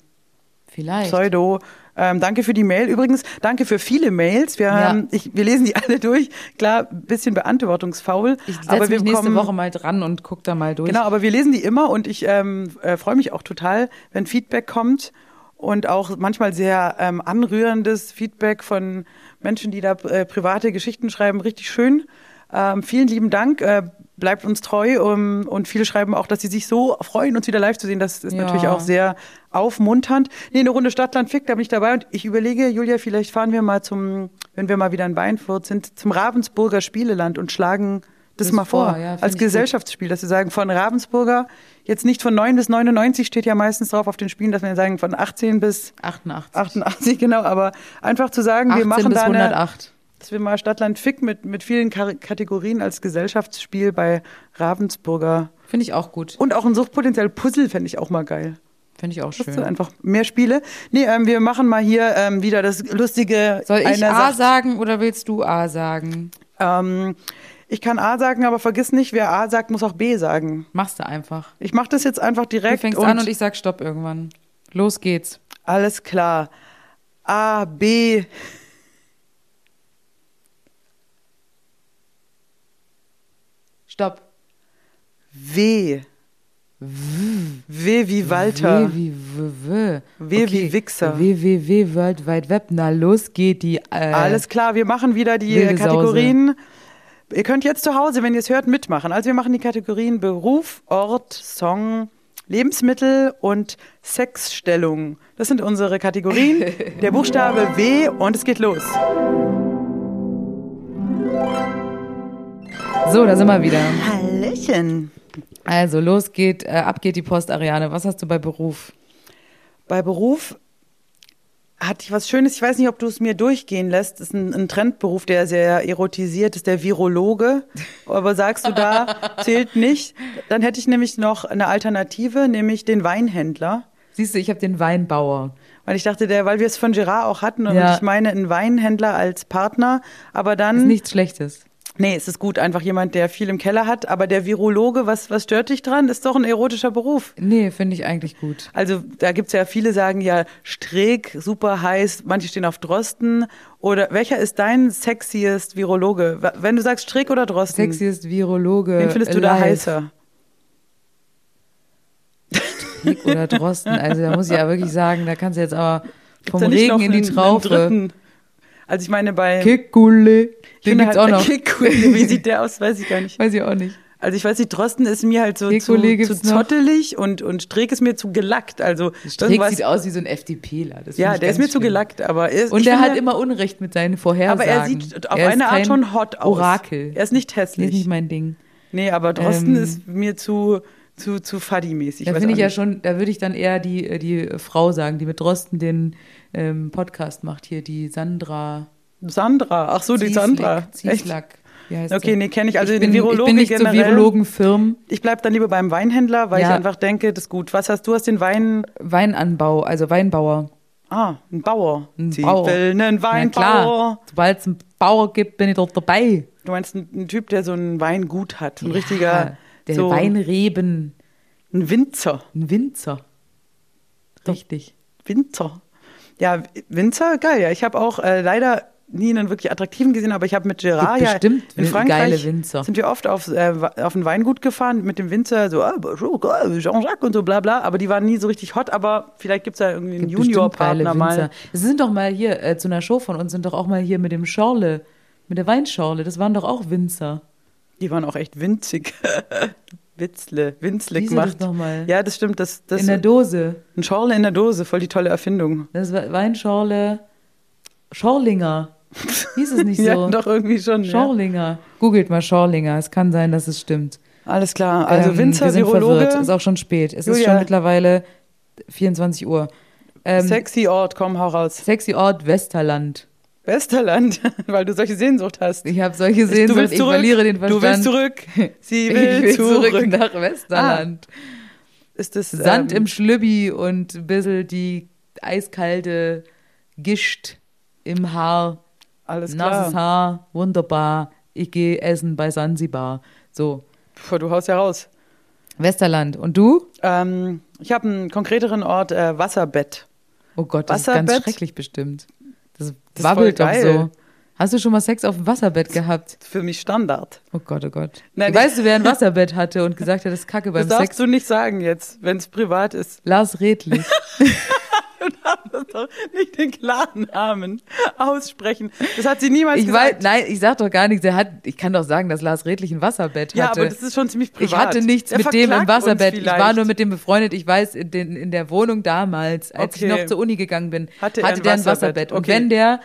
Vielleicht. Pseudo. Ähm, danke für die Mail. Übrigens, danke für viele Mails. Wir, Ja. haben, ich, wir lesen die alle durch. Klar, ein bisschen beantwortungsfaul. Ich setze aber wir mich nächste bekommen- Woche mal dran und guck da mal durch. Genau, aber wir lesen die immer und ich ähm, äh, freue mich auch total, wenn Feedback kommt und auch manchmal sehr ähm, anrührendes Feedback von Menschen, die da äh, private Geschichten schreiben. Richtig schön. Ähm, vielen lieben Dank. Äh, bleibt uns treu um, und viele schreiben auch, dass sie sich so freuen, uns wieder live zu sehen. Das ist Ja. natürlich auch sehr aufmunternd. Nee, eine Runde Stadtland Fick, da bin ich dabei und ich überlege, Julia, vielleicht fahren wir mal zum, wenn wir mal wieder in Weinfurt sind, zum Ravensburger Spieleland und schlagen das, Das mal vor, vor, ja, als. Gesellschaftsspiel, dass wir sagen, von Ravensburger, jetzt nicht von 9 bis 99 steht ja meistens drauf auf den Spielen, dass wir sagen, von 18 bis 88. 88, genau, aber einfach zu sagen, 18 wir machen bis da eine, 108. dass wir mal Stadtland Fick mit, mit vielen Kar Kategorien als Gesellschaftsspiel bei Ravensburger Finde ich auch gut. und auch ein Suchtpotenzial Puzzle fände ich auch mal geil. Finde ich auch Das sind schön. einfach mehr Spiele. Nee, ähm, wir machen mal hier ähm, wieder das lustige. Soll ich A sagt, sagen oder willst du A sagen? Ähm, Ich kann A sagen, aber vergiss nicht, wer A sagt, muss auch B sagen. Machst du einfach. Ich mache das jetzt einfach Du direkt. fängst an und ich sag Stopp irgendwann. Los geht's. Alles klar. A, B. Stopp. W. W wie Walter. W wie W. W. W wie Wichser. W wie W World Wide Web. Na, los geht die. Äh, Alles klar, wir machen wieder die Kategorien. Ihr könnt jetzt zu Hause, wenn ihr es hört, mitmachen. Also wir machen die Kategorien Beruf, Ort, Song, Lebensmittel und Sexstellung. Das sind unsere Kategorien. Der Buchstabe W und es geht los. So, da sind wir wieder. Hallöchen. Also, los geht, äh, ab geht die Post, Ariane. Was hast du bei Beruf? Bei Beruf hatte ich was Schönes. Ich weiß nicht, ob du es mir durchgehen lässt. Das ist ein, ein Trendberuf, der sehr erotisiert ist, der Virologe. Aber sagst du da, zählt nicht. Dann hätte ich nämlich noch eine Alternative, nämlich den Weinhändler. Siehst du, ich habe den Weinbauer. Weil ich dachte, der, weil wir es von Gerard auch hatten und Ja. ich meine einen Weinhändler als Partner, aber Ist dann, nichts Schlechtes. Nee, es ist gut, einfach jemand, der viel im Keller hat, aber der Virologe, was, was stört dich dran? Ist doch ein erotischer Beruf. Nee, finde ich eigentlich gut. Also da gibt's ja viele sagen ja Streeck, super heiß, manche stehen auf Drosten. Oder welcher ist dein sexiest Virologe? Wenn du sagst Streeck oder Drosten, Sexiest Virologe. wen findest du da alive. heißer? Nick oder Drosten. Also da muss ich ja wirklich sagen, da kannst du jetzt aber vom da Regen in die Traufe. Also ich meine bei Kikule. Den gibt's halt, auch noch. Kickule, wie sieht der aus? Weiß ich gar nicht. Weiß ich auch nicht. Also ich weiß nicht, Drosten ist mir halt so zu, Kekulé zu noch. zottelig und, und Streeck ist mir zu gelackt. Also irgendwas- sieht aus wie so ein FDPler. Das ja, der ist mir zu schlimm. gelackt, aber er ist, Und der finde, hat immer Unrecht mit seinen Vorhersagen. aber er sieht auf Er eine Art schon hot aus. Orakel. Er ist nicht Das ist hässlich. nicht mein Ding. Nee, aber Drosten Ähm, ist mir zu, zu, zu faddy-mäßig. Da finde ich ja schon, da würde ich dann eher die, äh, die Frau sagen, die mit Drosten den ähm, Podcast macht hier, die Sandra. Sandra. Ach so, die Zieslik- Sandra. Zieslack. Okay, nee, kenne ich. Also ich den bin, Virologen ich bin nicht generell. zu Virologenfirmen. Ich bleib dann lieber beim Weinhändler, weil ich Ja. einfach denke, das ist gut. Was hast du? Hast den Wein. Weinanbau, also Weinbauer. Ah, ein Bauer. Ein Sie Bauer. will einen Weinbauer. klar, sobald es einen Bauer gibt, bin ich dort dabei. Du meinst einen, Typ, der so ein Weingut hat. Ein richtiger. Der so Weinreben, Ein Winzer. ein Winzer. Richtig. Winzer. Ja, Winzer, geil. Ja, ich habe auch äh, leider nie einen wirklich attraktiven gesehen, aber ich habe mit Gerard Gibt ja in geile Frankreich Winzer. sind wir oft auf, äh, auf ein Weingut gefahren mit dem Winzer, so ah, Jean-Jacques und so bla bla, aber die waren nie so richtig hot, aber vielleicht gibt's da irgendwie einen Gibt Juniorpartner mal. Sie sind doch mal hier äh, zu einer Show von uns, sind doch auch mal hier mit dem Schorle, mit der Weinschorle. Das waren doch auch Winzer. Die waren auch echt winzig. Witzle, Winzle das gemacht. nochmal? Ja, das stimmt. Das, das In der Dose. ein Schorle in der Dose, voll die tolle Erfindung. Das war Weinschorle. Schorlinger. Hieß es nicht so? Ja, doch irgendwie schon. Ja. Schorlinger. Googelt mal Schorlinger. Es kann sein, dass es stimmt. Alles klar. Also Ähm, Winzer, wir sind Virologe, verwirrt. Ist auch schon spät. Es ist Julia. schon mittlerweile 24 Uhr. Ähm, sexy Ort, komm, hau raus. sexy Ort Westerland. Westerland, weil du solche Sehnsucht hast. Ich habe solche du Sehnsucht, willst ich zurück. verliere den Verstand. Du willst zurück. Sie will, will zurück. zurück nach Westerland. Ist das Sand ähm, im Schlübbi und ein bisschen die eiskalte Gischt im Haar. Alles Nasses klar. Haar, wunderbar. Ich gehe essen bei Sansibar. So, Puh, du haust ja raus. Westerland. Und du? Ähm, ich habe einen konkreteren Ort, äh, Wasserbett. Oh Gott, das ist ganz Wasserbett? schrecklich bestimmt. Das, ist wabbelt doch so. Hast du schon mal Sex auf dem Wasserbett gehabt? Für mich Standard. Oh Gott, oh Gott. Nein, weißt du, wer ein Wasserbett hatte und gesagt hat, das ist Kacke Das beim darfst Sex? du nicht sagen jetzt, wenn es privat ist. Lars Redlich. Du darfst doch nicht den klaren Namen aussprechen. Das hat sie niemals Ich gesagt. weiß, nein, ich sag doch gar nichts. Er hat, ich kann doch sagen, dass Lars Redlich ein Wasserbett ja, hatte. aber das ist schon ziemlich privat. ich hatte nichts Der mit dem im Wasserbett. Ich war nur mit dem befreundet. Ich weiß, in, den, in der Wohnung damals, als Okay. ich noch zur Uni gegangen bin, Hatte hatte, er ein der ein Wasserbett. Wasserbett. Und Okay. wenn der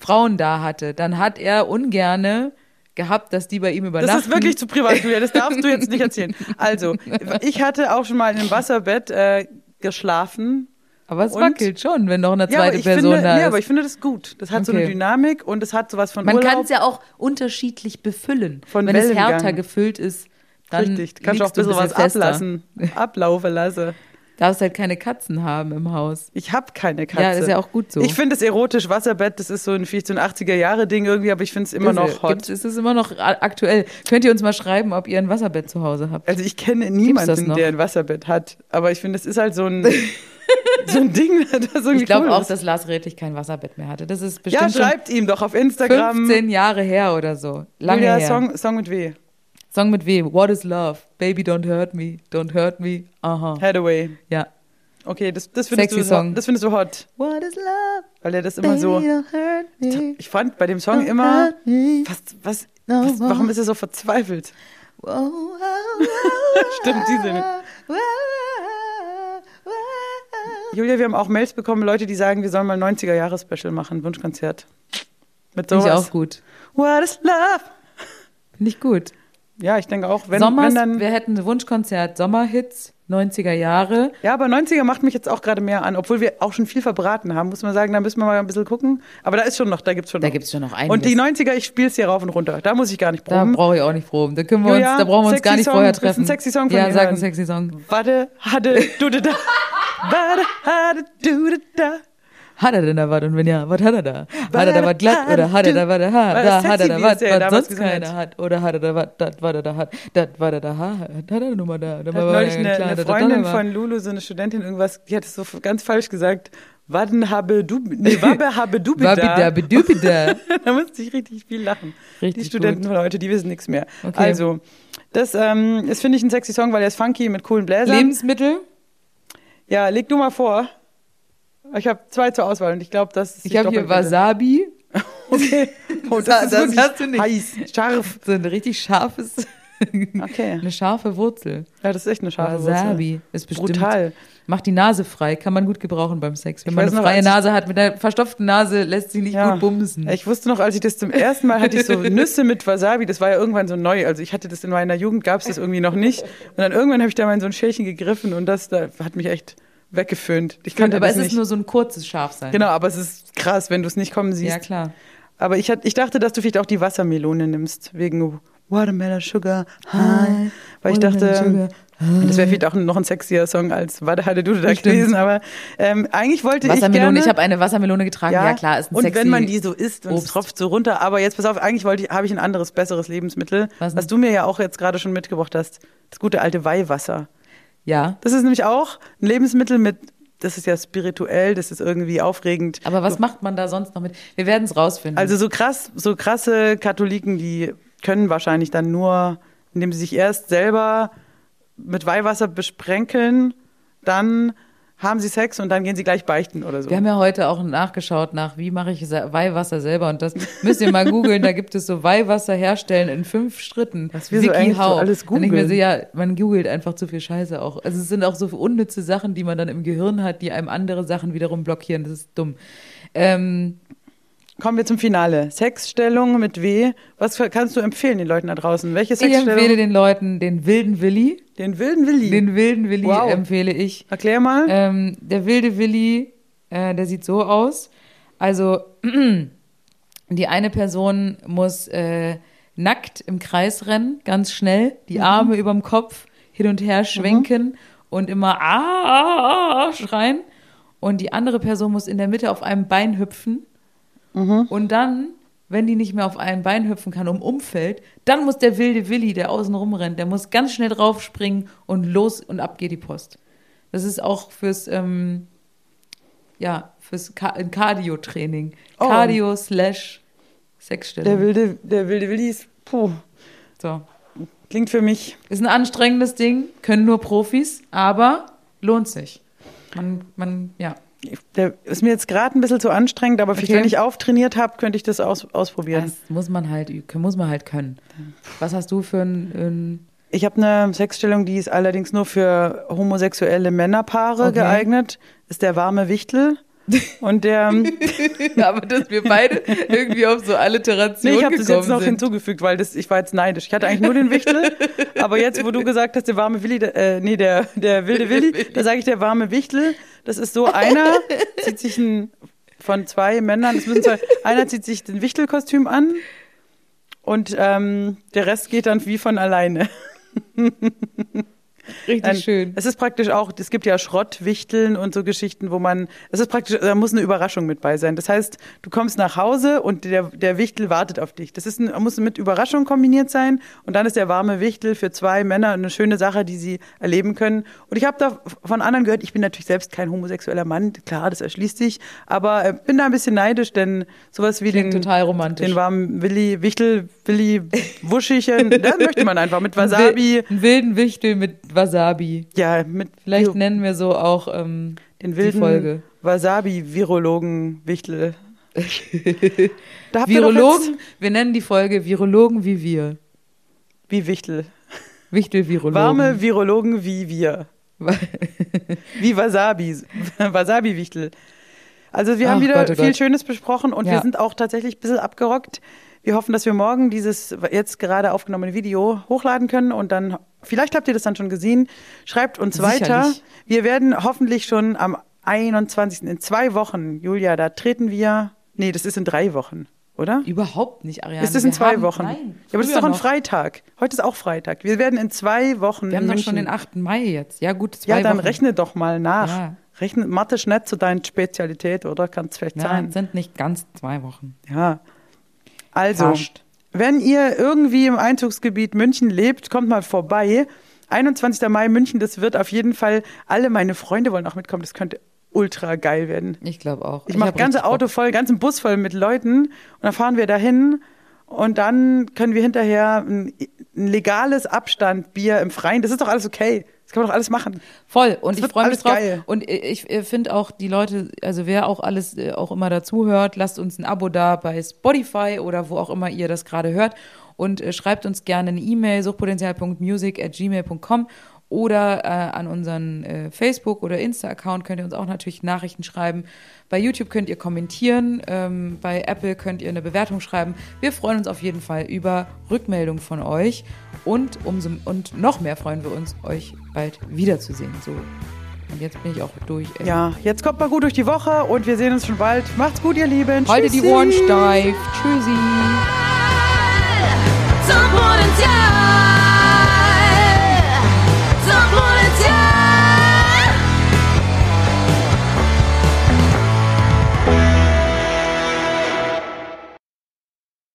Frauen da hatte, dann hat er ungerne gehabt, dass die bei ihm übernachten. Das ist wirklich zu privat, Julia. Das darfst du jetzt nicht erzählen. Also, ich hatte auch schon mal in einem Wasserbett äh, geschlafen. Aber es und- wackelt schon, wenn noch eine Ja, zweite ich Person finde, da ist. aber ich finde das gut. Das hat so eine Okay. Dynamik und es hat sowas von Man kann es ja auch unterschiedlich befüllen. Von wenn es Wellengang. härter gefüllt ist, dann Richtig, kannst du auch ein bisschen was fester. ablassen. Ablaufen lassen. Darfst halt keine Katzen haben im Haus. Ich habe keine Katze. Ja, das ist ja auch gut so. Ich finde es erotisch, Wasserbett, das ist so ein, vielleicht so ein 80er-Jahre-Ding irgendwie, aber ich finde es immer noch Ist- hot. gibt's- Ist es immer noch aktuell? Könnt ihr uns mal schreiben, ob ihr ein Wasserbett zu Hause habt? Also ich kenne niemanden, noch? der ein Wasserbett hat, aber ich finde, es ist halt so ein, so ein Ding, das irgendwie Ich glaube cool auch, dass Lars Redlich kein Wasserbett mehr hatte. Das ist Ja, bestimmt schon schreibt ihm doch auf Instagram. 15 Jahre her oder so. Lange Julia, her. Song, Song mit W. Song mit W. What is love? Baby, don't hurt me. Don't hurt me. Aha. Hathaway. Ja. Okay, das, das, findest Sexy du, Song. das findest du hot, What is love? weil er das immer so. don't hurt me. Ich fand bei dem Song Don't immer, was, was, No was, warum ist er so verzweifelt? Stimmt, diese. Julia, wir haben auch Mails bekommen, Leute, die sagen, wir sollen mal 90er-Jahre-Special machen, Wunschkonzert. Mit Finde ich sowas. auch gut. What is love? Finde ich gut. Ja, ich denke auch, wenn, Sommers, wenn dann. wir hätten ein Wunschkonzert, Sommerhits, 90er Jahre. Ja, aber 90er macht mich jetzt auch gerade mehr an, obwohl wir auch schon viel verbraten haben, muss man sagen, da müssen wir mal ein bisschen gucken. Aber da ist schon noch, da gibt's schon Da noch. gibt es schon noch einiges. Und die 90er, ich spiele es hier rauf und runter. Da muss ich gar nicht da proben. brauche ich auch nicht proben. Da können wir uns, da brauchen wir uns gar nicht Song. vorher treffen. sexy Song von ja, sag einen sexy Song. Warte, hatte, du da. Warte, hatte, du da. Hat er denn da was? Und wenn ja, was hat er da? Hat er da was glatt oder hat er da was? Da das hat er da was, der was sonst keiner hat? Oder hat er da was, das, was er da hat? Das, was er da hat, hat er nur mal da. da Hat war neulich eine, das Freundin von Lulu, so eine Studentin, irgendwas, die hat es so ganz falsch gesagt. Waden habe du, nee, wabbe habe du Wabida, bedübida. da musste ich richtig viel lachen. Richtig die Studenten von heute, die wissen nichts mehr. Okay. Also, das ist, ist finde ich, ein sexy Song, weil er ist funky mit coolen Bläsern. Lebensmittel? ja, leg du mal vor. Ich habe zwei zur Auswahl und ich glaube, das ist Ich habe hier Wasabi. Okay. Oh, das, Das- ist das hast du nicht. heiß, scharf. So ein richtig scharfes, Okay. eine scharfe Wurzel. Ja, das ist echt eine scharfe Wasabi. Wurzel. Ist bestimmt. Brutal. Macht die Nase frei, kann man gut gebrauchen beim Sex. Wenn Ich man eine noch, freie Nase hat, mit einer verstopften Nase lässt sie nicht Ja. gut bumsen. Ich wusste noch, als ich das zum ersten Mal hatte, ich so Nüsse mit Wasabi, das war ja irgendwann so neu. Also ich hatte das in meiner Jugend, gab es das irgendwie noch nicht. Und dann irgendwann habe ich da mal in so ein Schälchen gegriffen und das da hat mich echt weggeföhnt. Ich kannte aber es nicht. ist nur so ein kurzes Scharfsein. genau, aber es ist krass, wenn du es nicht kommen siehst. Ja, klar. Aber ich, hat, ich dachte, dass du vielleicht auch die Wassermelone nimmst, wegen Watermelon Sugar High. Weil ich dachte, Watermelon das wäre vielleicht auch noch ein sexier Song als Warte, hatte du da gewesen. Aber ähm, eigentlich wollte Wassermelone, ich gerne... ich habe eine Wassermelone getragen. Ja, klar, ist ein Und wenn man die so isst und es tropft so runter. Aber jetzt pass auf, eigentlich wollte ich, habe ich ein anderes, besseres Lebensmittel, Was was, du mir ja auch jetzt gerade schon mitgebracht hast. Das gute alte Weihwasser. Ja, Das ist nämlich auch ein Lebensmittel mit, das ist ja spirituell, das ist irgendwie aufregend. aber was macht man da sonst noch mit? Wir werden es rausfinden. Also so krass, so krasse Katholiken, die können wahrscheinlich dann nur, indem sie sich erst selber mit Weihwasser besprenkeln, dann haben sie Sex und dann gehen sie gleich beichten oder so. wir haben ja heute auch nachgeschaut nach, wie mache ich Se- Weihwasser selber und das müsst ihr mal googeln. Da gibt es so Weihwasser herstellen in fünf Schritten. Was wir so eigentlich so alles Und ich mir googeln. so, ja, man googelt einfach zu viel Scheiße auch. Also es sind auch so unnütze Sachen, die man dann im Gehirn hat, die einem andere Sachen wiederum blockieren. Das ist dumm. Ähm, Kommen wir zum Finale. Sexstellung mit W. Was kannst du empfehlen den Leuten da draußen? Welche ich empfehle Sexstellung? den Leuten den wilden Willi. Den wilden Willi. Den wilden Willi Wow. empfehle ich. Erklär mal. Ähm, der wilde Willi, äh, der sieht so aus. Also die eine Person muss äh, nackt im Kreis rennen, ganz schnell, die Arme überm Kopf hin und her schwenken und immer ah, ah, ah schreien. Und die andere Person muss in der Mitte auf einem Bein hüpfen. Und dann, wenn die nicht mehr auf einem Bein hüpfen kann und umfällt, dann muss der wilde Willi, der außen rumrennt, der muss ganz schnell draufspringen und los und ab geht die Post. Das ist auch fürs, ähm, ja, fürs Ka Cardio-Training. Oh. Cardio slash Sexstellung. der wilde, der wilde Willi ist, puh, so. klingt für mich. Ist ein anstrengendes Ding, können nur Profis, aber lohnt sich. Man, man, ja. Der ist mir jetzt gerade ein bisschen zu anstrengend, aber Okay. wenn ich auftrainiert habe, könnte ich das aus, ausprobieren. Das muss man halt, muss man halt können. Was hast du für ein, ein Ich habe eine Sexstellung, die ist allerdings nur für homosexuelle Männerpaare Okay. geeignet. Ist der warme Wichtel. Und der, nee, aber dass wir beide irgendwie auf so Alliteration ich habe das jetzt noch sind. hinzugefügt, weil das, ich war jetzt neidisch. Ich hatte eigentlich nur den Wichtel, aber jetzt, wo du gesagt hast, der warme Willi, äh, nee, der, der wilde Willi, da sage ich der warme Wichtel. Das ist so, einer zieht sich ein, von zwei Männern, es müssen zwei, einer zieht sich den Wichtelkostüm an und ähm, der Rest geht dann wie von alleine. Richtig Nein, schön. Es ist praktisch auch, es gibt ja Schrottwichteln und so Geschichten, wo man, es ist praktisch, da muss eine Überraschung mit bei sein. Das heißt, du kommst nach Hause und der, der Wichtel wartet auf dich. Das ist ein, muss mit Überraschung kombiniert sein und dann ist der warme Wichtel für zwei Männer eine schöne Sache, die sie erleben können. Und ich habe da von anderen gehört, ich bin natürlich selbst kein homosexueller Mann, klar, das erschließt sich, aber äh, bin da ein bisschen neidisch, denn sowas wie Klingt den, total romantisch. den warmen Willi, Wichtel, Willi, Wuschischen, das möchte man einfach mit Wasabi. Einen wilden Wichtel mit Wasabi. Ja, mit Vielleicht nennen wir so auch ähm, den die wilden Folge. Wasabi-Virologen Wichtel. da habt ihr doch Virologen, wir nennen die Folge Virologen wie wir. wie Wichtel. Wichtel-Virologen. Warme Virologen wie wir. Wie Wasabi. Wasabi-Wichtel. Also wir haben Ach wieder Gott, oh viel Gott. Schönes besprochen und wir Ja. sind auch tatsächlich ein bisschen abgerockt. Wir hoffen, dass wir morgen dieses jetzt gerade aufgenommene Video hochladen können und dann, vielleicht habt ihr das dann schon gesehen, schreibt uns weiter. Sicherlich. Wir werden hoffentlich schon am 21. in zwei Wochen, Julia, da treten wir, nee, das ist in drei Wochen, oder? Überhaupt nicht, Ariane. Ist das in Wir zwei haben, Wochen? Nein, ja, aber das ist doch ein noch. Freitag. Heute ist auch Freitag. Wir werden in zwei Wochen Wir haben doch schon den 8. Mai jetzt. Ja gut, zwei ja, dann Wochen. rechne doch mal nach. Ja. Rechne, Mathe ist nicht zu deiner Spezialität, oder? Kann es vielleicht Ja, sein. sind nicht ganz zwei Wochen. Ja. Also, Fast. Wenn ihr irgendwie im Einzugsgebiet München lebt, kommt mal vorbei. 21. Mai München, das wird auf jeden Fall, alle meine Freunde wollen auch mitkommen, das könnte ultra geil werden. Ich glaube auch. Ich mache hab ganze richtig Bock. Auto voll, ganzen Bus voll mit Leuten und dann fahren wir dahin und dann können wir hinterher ein, ein legales Abstandbier im Freien, das ist doch alles okay. Das kann man doch alles machen. Voll. Und ich wird freue mich drauf. geil. Und ich finde auch die Leute, also wer auch alles äh, auch immer dazu hört, lasst uns ein Abo da bei Spotify oder wo auch immer ihr das gerade hört und äh, schreibt uns gerne eine E-Mail suchtpotenzial.music@gmail.com oder äh, an unseren äh, Facebook- oder Insta-Account könnt ihr uns auch natürlich Nachrichten schreiben. Bei YouTube könnt ihr kommentieren, ähm, bei Apple könnt ihr eine Bewertung schreiben. Wir freuen uns auf jeden Fall über Rückmeldungen von euch und, umso, und noch mehr freuen wir uns, euch bald wiederzusehen. So. Und jetzt bin ich auch durch. Ey. Ja, jetzt kommt mal gut durch die Woche und wir sehen uns schon bald. Macht's gut, ihr Lieben. Haltet die Ohren steif. Tschüssi. Zum Potenzial.